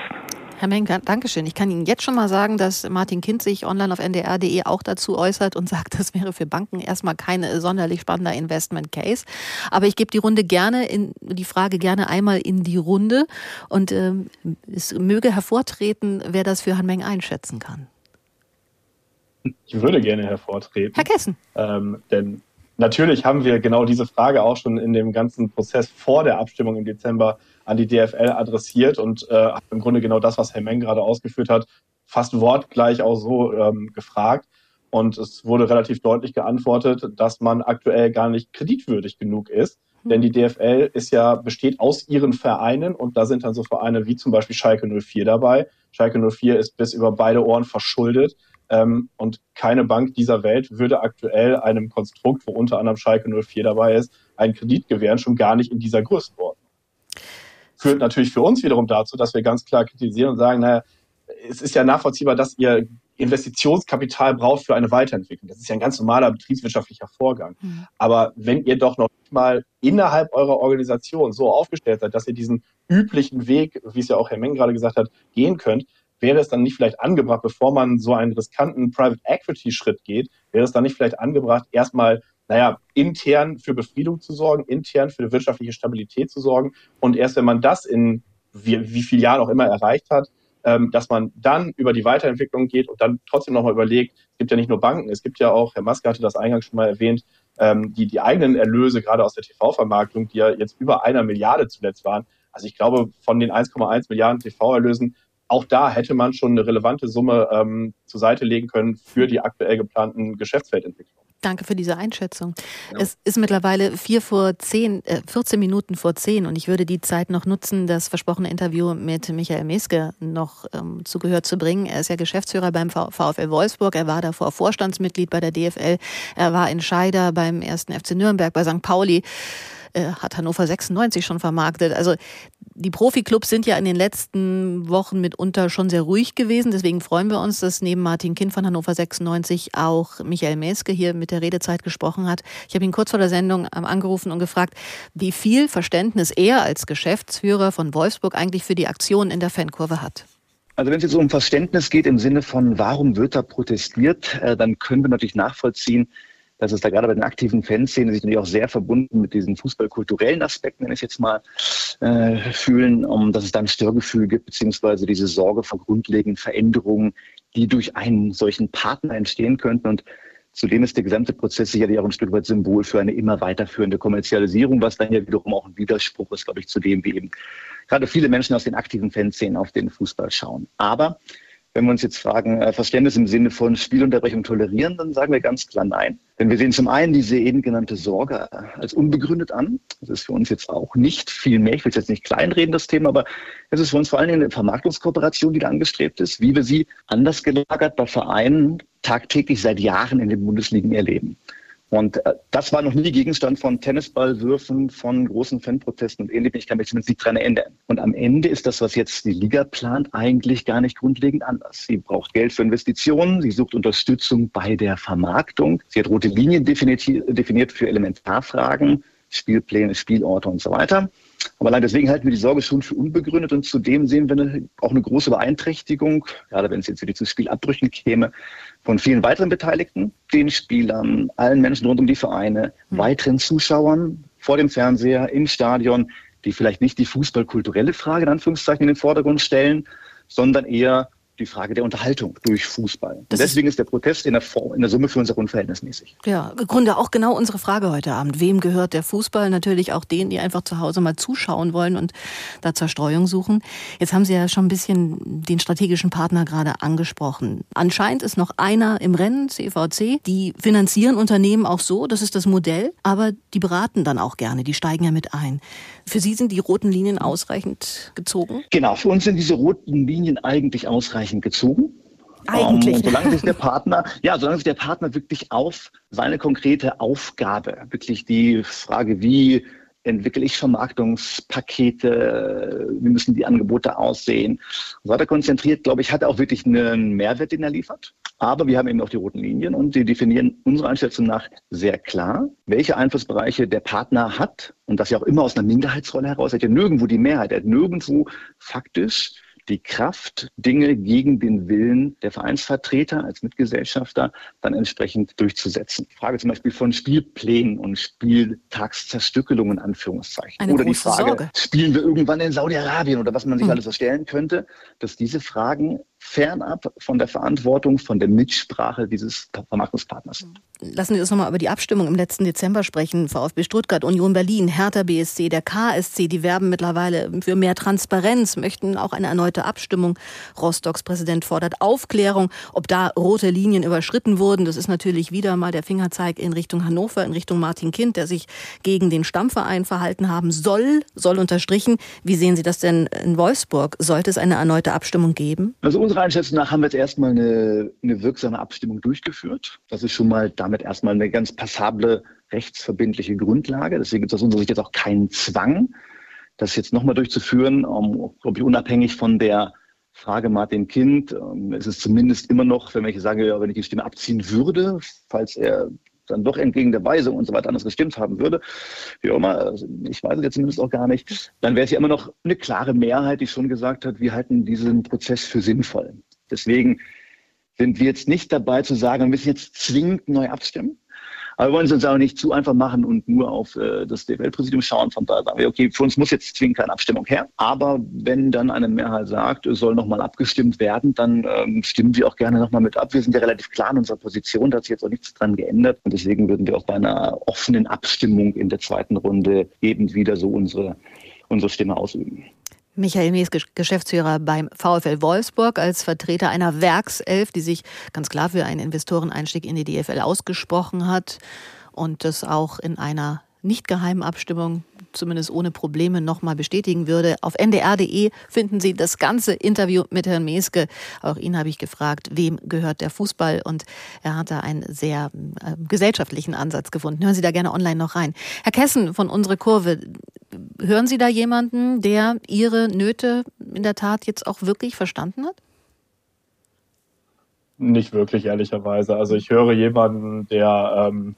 Herr Menk, Dankeschön. Ich kann Ihnen jetzt schon mal sagen, dass Martin Kind sich online auf ndr.de auch dazu äußert und sagt, das wäre für Banken erstmal kein sonderlich spannender Investment Case. Aber ich gebe die Runde gerne in, die Frage gerne einmal in die Runde und ähm, es möge hervortreten, wer das für Herrn Meng einschätzen kann. Ich würde gerne hervortreten. Herr Kessen. Ähm, denn natürlich haben wir genau diese Frage auch schon in dem ganzen Prozess vor der Abstimmung im Dezember an die DFL adressiert und äh, im Grunde genau das, was Herr Meng gerade ausgeführt hat, fast wortgleich auch so ähm, gefragt. Und es wurde relativ deutlich geantwortet, dass man aktuell gar nicht kreditwürdig genug ist. Mhm. Denn die DFL ist ja, besteht aus ihren Vereinen und da sind dann so Vereine wie zum Beispiel Schalke 04 dabei. Schalke 04 ist bis über beide Ohren verschuldet. Ähm, und keine Bank dieser Welt würde aktuell einem Konstrukt, wo unter anderem Schalke 04 dabei ist, einen Kredit gewähren, schon gar nicht in dieser Größenordnung. Führt natürlich für uns wiederum dazu, dass wir ganz klar kritisieren und sagen, naja, es ist ja nachvollziehbar, dass ihr Investitionskapital braucht für eine Weiterentwicklung. Das ist ja ein ganz normaler betriebswirtschaftlicher Vorgang. Mhm. Aber wenn ihr doch noch mal innerhalb eurer Organisation so aufgestellt seid, dass ihr diesen üblichen Weg, wie es ja auch Herr Meng gerade gesagt hat, gehen könnt, wäre es dann nicht vielleicht angebracht, bevor man so einen riskanten Private Equity Schritt geht, wäre es dann nicht vielleicht angebracht, erstmal naja, intern für Befriedung zu sorgen, intern für wirtschaftliche Stabilität zu sorgen. Und erst wenn man das in wie, wie vielen Jahren auch immer erreicht hat, ähm, dass man dann über die Weiterentwicklung geht und dann trotzdem nochmal überlegt, es gibt ja nicht nur Banken, es gibt ja auch, Herr Maske hatte das eingangs schon mal erwähnt, ähm, die, die eigenen Erlöse, gerade aus der TV-Vermarktung, die ja jetzt über einer Milliarde zuletzt waren. Also ich glaube, von den 1,1 Milliarden TV-Erlösen auch da hätte man schon eine relevante Summe ähm, zur Seite legen können für die aktuell geplanten Geschäftsfeldentwicklungen. Danke für diese Einschätzung. Ja. Es ist mittlerweile vier vor zehn, äh, 14 Minuten vor zehn und ich würde die Zeit noch nutzen, das versprochene Interview mit Michael Meske noch ähm, zu Gehör zu bringen. Er ist ja Geschäftsführer beim VfL Wolfsburg. Er war davor Vorstandsmitglied bei der DFL. Er war Entscheider beim ersten FC Nürnberg, bei St. Pauli äh, hat Hannover 96 schon vermarktet. Also die Profiklubs sind ja in den letzten Wochen mitunter schon sehr ruhig gewesen. Deswegen freuen wir uns, dass neben Martin Kind von Hannover 96 auch Michael Meske hier mit der Redezeit gesprochen hat. Ich habe ihn kurz vor der Sendung ähm, angerufen und gefragt, wie viel Verständnis er als Geschäftsführer von Wolfsburg eigentlich für die Aktion in der Fankurve hat. Also wenn es jetzt um Verständnis geht im Sinne von, warum wird da protestiert, äh, dann können wir natürlich nachvollziehen, dass es da gerade bei den aktiven Fanszenen sich natürlich auch sehr verbunden mit diesen fußballkulturellen Aspekten, wenn ich jetzt mal äh, fühlen, um, dass es da ein Störgefühl gibt, beziehungsweise diese Sorge vor grundlegenden Veränderungen, die durch einen solchen Partner entstehen könnten. Und zudem ist der gesamte Prozess sicherlich auch ein Stück weit Symbol für eine immer weiterführende Kommerzialisierung, was dann ja wiederum auch ein Widerspruch ist, glaube ich, zu dem, wie eben gerade viele Menschen aus den aktiven Fanszenen auf den Fußball schauen. Aber wenn wir uns jetzt fragen, äh, Verständnis im Sinne von Spielunterbrechung tolerieren, dann sagen wir ganz klar nein. Denn wir sehen zum einen diese eben genannte Sorge als unbegründet an. Das ist für uns jetzt auch nicht viel mehr. Ich will jetzt nicht kleinreden, das Thema, aber es ist für uns vor allen Dingen eine Vermarktungskooperation, die da angestrebt ist, wie wir sie anders gelagert bei Vereinen tagtäglich seit Jahren in den Bundesligen erleben. Und äh, das war noch nie Gegenstand von Tennisballwürfen, von großen Fanprotesten und ähnlichem. Ich kann mich zumindest nicht dran erinnern. Und am Ende ist das, was jetzt die Liga plant, eigentlich gar nicht grundlegend anders. Sie braucht Geld für Investitionen, sie sucht Unterstützung bei der Vermarktung. Sie hat rote Linien definiert für Elementarfragen, Spielpläne, Spielorte und so weiter. Aber allein deswegen halten wir die Sorge schon für unbegründet und zudem sehen wir eine, auch eine große Beeinträchtigung, gerade wenn es jetzt wieder zu Spielabbrüchen käme, von vielen weiteren Beteiligten, den Spielern, allen Menschen rund um die Vereine, mhm. weiteren Zuschauern vor dem Fernseher, im Stadion, die vielleicht nicht die fußballkulturelle Frage in Anführungszeichen in den Vordergrund stellen, sondern eher die Frage der Unterhaltung durch Fußball. deswegen ist der Protest in der, Form, in der Summe für uns auch unverhältnismäßig. Ja, im Grunde auch genau unsere Frage heute Abend. Wem gehört der Fußball? Natürlich auch denen, die einfach zu Hause mal zuschauen wollen und da Zerstreuung suchen. Jetzt haben Sie ja schon ein bisschen den strategischen Partner gerade angesprochen. Anscheinend ist noch einer im Rennen, CVC. Die finanzieren Unternehmen auch so, das ist das Modell, aber die beraten dann auch gerne, die steigen ja mit ein. Für Sie sind die roten Linien ausreichend gezogen? Genau, für uns sind diese roten Linien eigentlich ausreichend gezogen. Eigentlich. Um, solange sich der Partner, ja, solange sich der Partner wirklich auf seine konkrete Aufgabe, wirklich die Frage, wie entwickle ich Vermarktungspakete, wie müssen die Angebote aussehen. Und so weiter konzentriert, glaube ich, hat er auch wirklich einen Mehrwert, den er liefert. Aber wir haben eben auch die roten Linien und die definieren unserer Einschätzung nach sehr klar, welche Einflussbereiche der Partner hat und das ja auch immer aus einer Minderheitsrolle heraus. Er hat ja nirgendwo die Mehrheit, er hat nirgendwo faktisch die Kraft, Dinge gegen den Willen der Vereinsvertreter als Mitgesellschafter dann entsprechend durchzusetzen. Die Frage zum Beispiel von Spielplänen und Spieltagszerstückelungen, Anführungszeichen. Eine oder die Frage, Sorge. spielen wir irgendwann in Saudi-Arabien oder was man sich Hm. alles so stellen könnte, dass diese Fragen fernab von der Verantwortung, von der Mitsprache dieses Vermarktungspartners. Lassen Sie uns nochmal über die Abstimmung im letzten Dezember sprechen. VfB Stuttgart, Union Berlin, Hertha BSC, der KSC, die werben mittlerweile für mehr Transparenz, möchten auch eine erneute Abstimmung. Rostocks Präsident fordert Aufklärung, ob da rote Linien überschritten wurden. Das ist natürlich wieder mal der Fingerzeig in Richtung Hannover, in Richtung Martin Kind, der sich gegen den Stammverein verhalten haben soll, soll unterstrichen. Wie sehen Sie das denn in Wolfsburg? Sollte es eine erneute Abstimmung geben? Also unserer Einschätzung nach haben wir jetzt erstmal eine, eine wirksame Abstimmung durchgeführt. Das ist schon mal damit erstmal eine ganz passable rechtsverbindliche Grundlage. Deswegen gibt es aus unserer Sicht jetzt auch keinen Zwang, das jetzt nochmal durchzuführen, um, glaube ich, unabhängig von der Frage Martin Kind. Ähm, Es ist zumindest immer noch, wenn ich sage, ja, wenn ich die Stimme abziehen würde, falls er dann doch entgegen der Weisung und so weiter anders gestimmt haben würde, wie auch immer, also ich weiß es jetzt zumindest auch gar nicht, dann wäre es ja immer noch eine klare Mehrheit, die schon gesagt hat, wir halten diesen Prozess für sinnvoll. Deswegen sind wir jetzt nicht dabei zu sagen, wir müssen jetzt zwingend neu abstimmen. Aber wir wollen es uns auch nicht zu einfach machen und nur auf äh, das DFL-Präsidium schauen. Von daher sagen wir, okay, für uns muss jetzt zwingend keine Abstimmung her. Aber wenn dann eine Mehrheit sagt, es soll nochmal abgestimmt werden, dann ähm, stimmen wir auch gerne nochmal mit ab. Wir sind ja relativ klar in unserer Position, da hat sich jetzt auch nichts dran geändert. Und deswegen würden wir auch bei einer offenen Abstimmung in der zweiten Runde eben wieder so unsere, unsere Stimme ausüben. Michael Gesch- Geschäftsführer beim VfL Wolfsburg, als Vertreter einer Werkself, die sich ganz klar für einen Investoreneinstieg in die DFL ausgesprochen hat und das auch in einer nicht geheimen Abstimmung zumindest ohne Probleme nochmal bestätigen würde. Auf ndr.de finden Sie das ganze Interview mit Herrn Meske. Auch ihn habe ich gefragt, wem gehört der Fußball? Und er hat da einen sehr äh, gesellschaftlichen Ansatz gefunden. Hören Sie da gerne online noch rein. Herr Kessen von Unsere Kurve, hören Sie da jemanden, der Ihre Nöte in der Tat jetzt auch wirklich verstanden hat? Nicht wirklich, ehrlicherweise. Also ich höre jemanden, der ähm,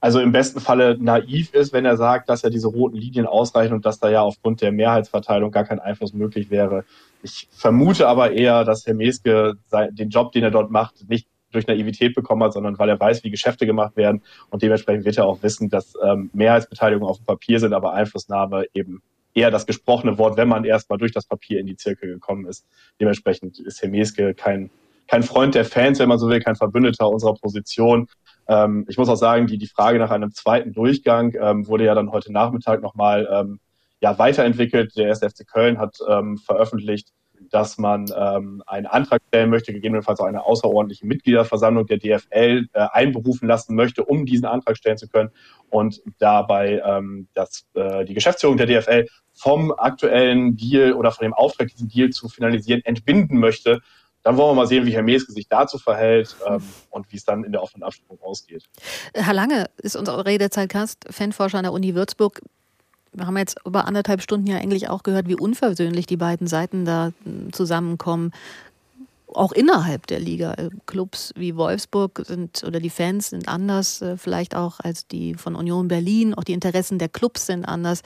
also im besten Falle naiv ist, wenn er sagt, dass ja diese roten Linien ausreichen und dass da ja aufgrund der Mehrheitsverteilung gar kein Einfluss möglich wäre. Ich vermute aber eher, dass Herr Meske den Job, den er dort macht, nicht durch Naivität bekommen hat, sondern weil er weiß, wie Geschäfte gemacht werden. Und dementsprechend wird er auch wissen, dass ähm, Mehrheitsbeteiligungen auf dem Papier sind, aber Einflussnahme eben eher das gesprochene Wort, wenn man erstmal durch das Papier in die Zirkel gekommen ist. Dementsprechend ist Herr Meske kein, kein Freund der Fans, wenn man so will, kein Verbündeter unserer Position. Ähm, ich muss auch sagen, die, die Frage nach einem zweiten Durchgang ähm, wurde ja dann heute Nachmittag nochmal ähm, ja, weiterentwickelt. Der SFC Köln hat ähm, veröffentlicht, dass man ähm, einen Antrag stellen möchte, gegebenenfalls auch eine außerordentliche Mitgliederversammlung der DFL äh, einberufen lassen möchte, um diesen Antrag stellen zu können und dabei ähm, dass, äh, die Geschäftsführung der DFL vom aktuellen Deal oder von dem Auftrag, diesen Deal zu finalisieren, entbinden möchte. Dann wollen wir mal sehen, wie Herr Meske sich dazu verhält ähm, und wie es dann in der offenen Abstimmung ausgeht. Herr Lange ist unser Redezeitkast, Fanforscher an der Uni Würzburg wir haben jetzt über anderthalb Stunden ja eigentlich auch gehört, wie unversöhnlich die beiden Seiten da hm, zusammenkommen. Auch innerhalb der Liga. Äh, Clubs wie Wolfsburg sind oder die Fans sind anders, äh, vielleicht auch als die von Union Berlin. Auch die Interessen der Clubs sind anders.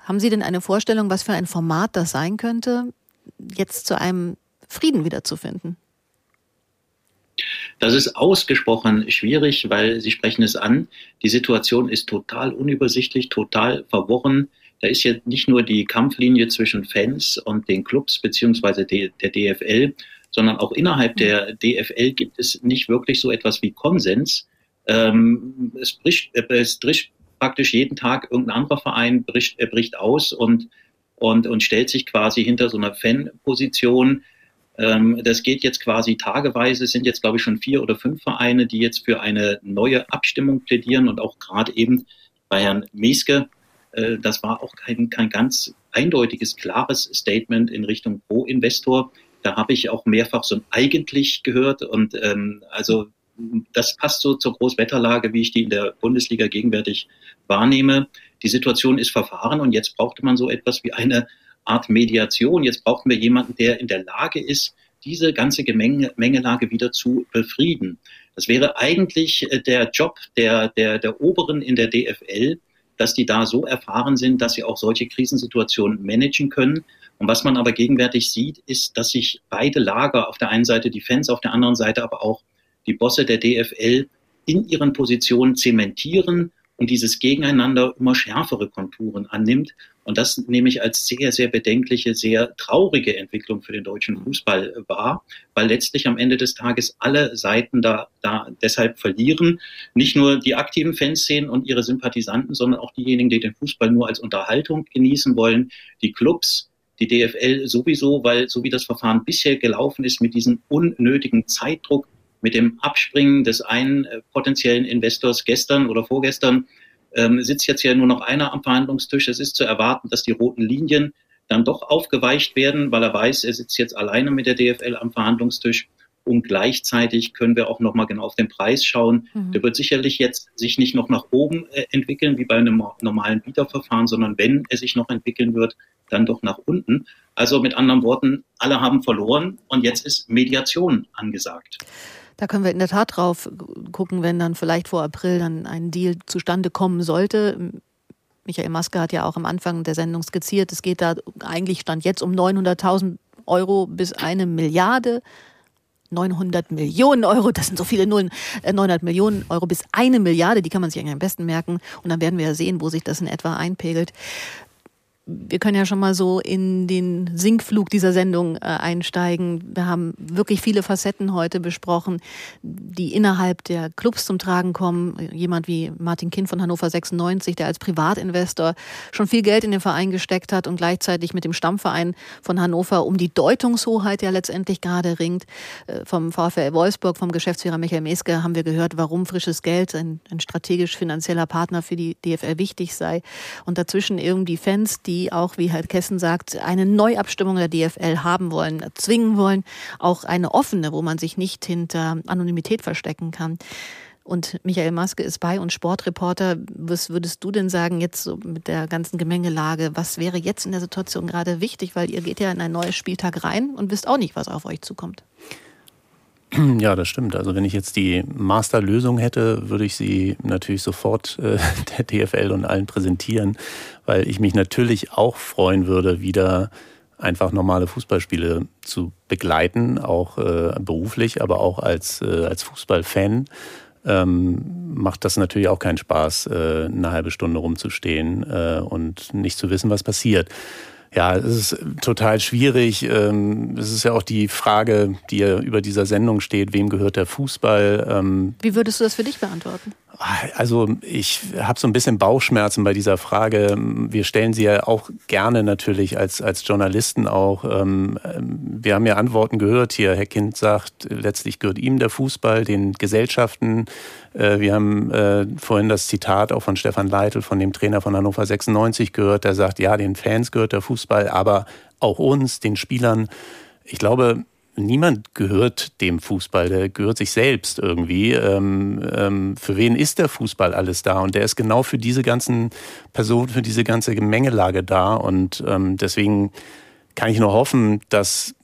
Haben Sie denn eine Vorstellung, was für ein Format das sein könnte, jetzt zu einem Frieden wiederzufinden? Das ist ausgesprochen schwierig, weil Sie sprechen es an. Die Situation ist total unübersichtlich, total verworren. Da ist jetzt nicht nur die Kampflinie zwischen Fans und den Clubs beziehungsweise der DFL, sondern auch innerhalb der DFL gibt es nicht wirklich so etwas wie Konsens. Ähm, es, bricht, es bricht praktisch jeden Tag irgendein anderer Verein bricht, bricht aus und, und, und stellt sich quasi hinter so einer Fanposition. Ähm, das geht jetzt quasi tageweise, es sind jetzt, glaube ich, schon vier oder fünf Vereine, die jetzt für eine neue Abstimmung plädieren und auch gerade eben bei Herrn Meske, äh, das war auch kein, kein ganz eindeutiges, klares Statement in Richtung Pro-Investor. Da habe ich auch mehrfach so ein eigentlich gehört und ähm, also das passt so zur Großwetterlage, wie ich die in der Bundesliga gegenwärtig wahrnehme. Die Situation ist verfahren und jetzt brauchte man so etwas wie eine Art Mediation. Jetzt brauchen wir jemanden, der in der Lage ist, diese ganze Gemenge, Mengelage wieder zu befrieden. Das wäre eigentlich äh, der Job der, der, der Oberen in der DFL, dass die da so erfahren sind, dass sie auch solche Krisensituationen managen können. Und was man aber gegenwärtig sieht, ist, dass sich beide Lager, auf der einen Seite die Fans, auf der anderen Seite aber auch die Bosse der DFL in ihren Positionen zementieren und dieses Gegeneinander immer schärfere Konturen annimmt. Und das nehme ich als sehr, sehr bedenkliche, sehr traurige Entwicklung für den deutschen Fußball wahr, weil letztlich am Ende des Tages alle Seiten da, da deshalb verlieren. Nicht nur die aktiven Fanszenen und ihre Sympathisanten, sondern auch diejenigen, die den Fußball nur als Unterhaltung genießen wollen, die Clubs, die DFL sowieso, weil so wie das Verfahren bisher gelaufen ist, mit diesem unnötigen Zeitdruck, mit dem Abspringen des einen äh, potenziellen Investors gestern oder vorgestern, ähm, sitzt jetzt ja nur noch einer am Verhandlungstisch. Es ist zu erwarten, dass die roten Linien dann doch aufgeweicht werden, weil er weiß, er sitzt jetzt alleine mit der DFL am Verhandlungstisch. Und gleichzeitig können wir auch nochmal genau auf den Preis schauen. Mhm. Der wird sicherlich jetzt sich nicht noch nach oben äh, entwickeln, wie bei einem normalen Bieterverfahren, sondern wenn er sich noch entwickeln wird, dann doch nach unten. Also mit anderen Worten, alle haben verloren und jetzt ist Mediation angesagt. Da können wir in der Tat drauf gucken, wenn dann vielleicht vor April dann ein Deal zustande kommen sollte. Michael Maske hat ja auch am Anfang der Sendung skizziert, es geht da eigentlich stand jetzt um 900.000 Euro bis eine Milliarde. 900 Millionen Euro, das sind so viele Nullen, 900 äh, Millionen Euro bis eine Milliarde, die kann man sich eigentlich am besten merken. Und dann werden wir ja sehen, wo sich das in etwa einpegelt wir können ja schon mal so in den Sinkflug dieser Sendung äh, einsteigen. Wir haben wirklich viele Facetten heute besprochen, die innerhalb der Clubs zum Tragen kommen. Jemand wie Martin Kind von Hannover 96, der als Privatinvestor schon viel Geld in den Verein gesteckt hat und gleichzeitig mit dem Stammverein von Hannover um die Deutungshoheit ja letztendlich gerade ringt. Äh, vom VfL Wolfsburg, vom Geschäftsführer Michael Meske haben wir gehört, warum frisches Geld, ein, ein strategisch finanzieller Partner für die DFL wichtig sei. Und dazwischen irgendwie Fans, die die auch, wie Herr Kessen sagt, eine Neuabstimmung der DFL haben wollen, zwingen wollen, auch eine offene, wo man sich nicht hinter Anonymität verstecken kann. Und Michael Maske ist bei uns Sportreporter. Was würdest du denn sagen, jetzt so mit der ganzen Gemengelage, was wäre jetzt in der Situation gerade wichtig? Weil ihr geht ja in ein neues Spieltag rein und wisst auch nicht, was auf euch zukommt. Ja, das stimmt. Also wenn ich jetzt die Masterlösung hätte, würde ich sie natürlich sofort äh, der DFL und allen präsentieren, weil ich mich natürlich auch freuen würde, wieder einfach normale Fußballspiele zu begleiten, auch äh, beruflich, aber auch als, äh, als Fußballfan. Ähm, macht das natürlich auch keinen Spaß, äh, eine halbe Stunde rumzustehen äh, und nicht zu wissen, was passiert. Ja, es ist total schwierig. Ähm, es ist ja auch die Frage, die ja über dieser Sendung steht, wem gehört der Fußball? Ähm, Wie würdest du das für dich beantworten? Also ich habe so ein bisschen Bauchschmerzen bei dieser Frage. Wir stellen sie ja auch gerne natürlich als, als Journalisten auch. Ähm, wir haben ja Antworten gehört hier. Herr Kind sagt, letztlich gehört ihm der Fußball, den Gesellschaften. Äh, wir haben äh, vorhin das Zitat auch von Stefan Leitl, von dem Trainer von Hannover 96 gehört, der sagt, ja, den Fans gehört der Fußball, aber auch uns, den Spielern. Ich glaube, niemand gehört dem Fußball, der gehört sich selbst irgendwie. Ähm, ähm, für wen ist der Fußball alles da? Und der ist genau für diese ganzen Personen, für diese ganze Gemengelage da. Und ähm, deswegen kann ich nur hoffen, dass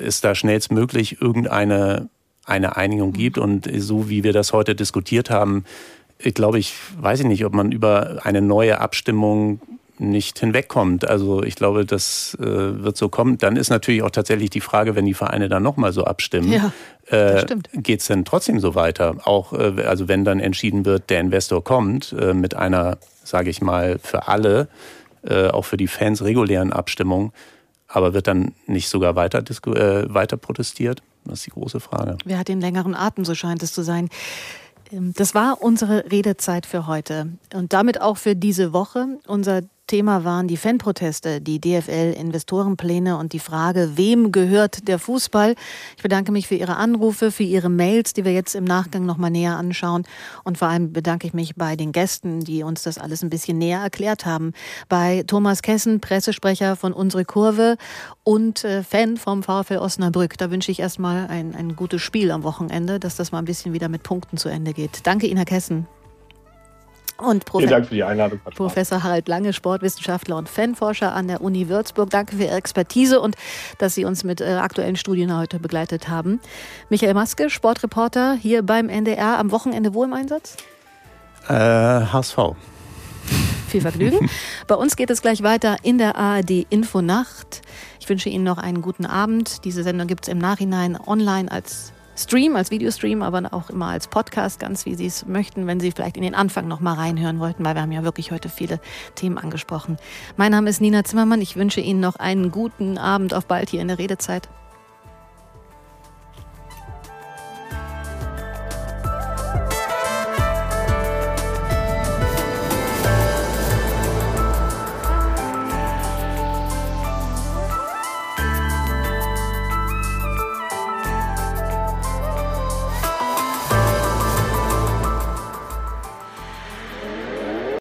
es da schnellstmöglich irgendeine eine Einigung gibt. Und so wie wir das heute diskutiert haben, glaube ich, weiß ich nicht, ob man über eine neue Abstimmung nicht hinwegkommt. Also ich glaube, das äh, wird so kommen. Dann ist natürlich auch tatsächlich die Frage, wenn die Vereine dann nochmal so abstimmen, ja, äh, geht es denn trotzdem so weiter? Auch äh, also wenn dann entschieden wird, der Investor kommt äh, mit einer, sage ich mal, für alle, äh, auch für die Fans regulären Abstimmung, aber wird dann nicht sogar weiter, äh, weiter protestiert? Das ist die große Frage. Wer hat den längeren Atem, so scheint es zu sein. Ähm, das war unsere Redezeit für heute und damit auch für diese Woche. Unser Thema waren die Fanproteste, die DFL-Investorenpläne und die Frage, wem gehört der Fußball? Ich bedanke mich für Ihre Anrufe, für Ihre Mails, die wir jetzt im Nachgang noch mal näher anschauen. Und vor allem bedanke ich mich bei den Gästen, die uns das alles ein bisschen näher erklärt haben. Bei Thomas Kessen, Pressesprecher von Unsere Kurve und äh, Fan vom VfL Osnabrück. Da wünsche ich erstmal ein, ein gutes Spiel am Wochenende, dass das mal ein bisschen wieder mit Punkten zu Ende geht. Danke Ihnen, Herr Kessen. Und Prof. Vielen Dank für die Einladung. Professor Harald Lange, Sportwissenschaftler und Fanforscher an der Uni Würzburg. Danke für Ihre Expertise und dass Sie uns mit äh, aktuellen Studien heute begleitet haben. Michael Maske, Sportreporter hier beim NDR. Am Wochenende wo im Einsatz? Äh, HSV. Viel Vergnügen. Bei uns geht es gleich weiter in der ARD Infonacht. Ich wünsche Ihnen noch einen guten Abend. Diese Sendung gibt es im Nachhinein online als Stream, als Videostream, aber auch immer als Podcast, ganz wie Sie es möchten, wenn Sie vielleicht in den Anfang noch mal reinhören wollten, weil wir haben ja wirklich heute viele Themen angesprochen. Mein Name ist Nina Zimmermann. Ich wünsche Ihnen noch einen guten Abend. Auf bald hier in der Redezeit.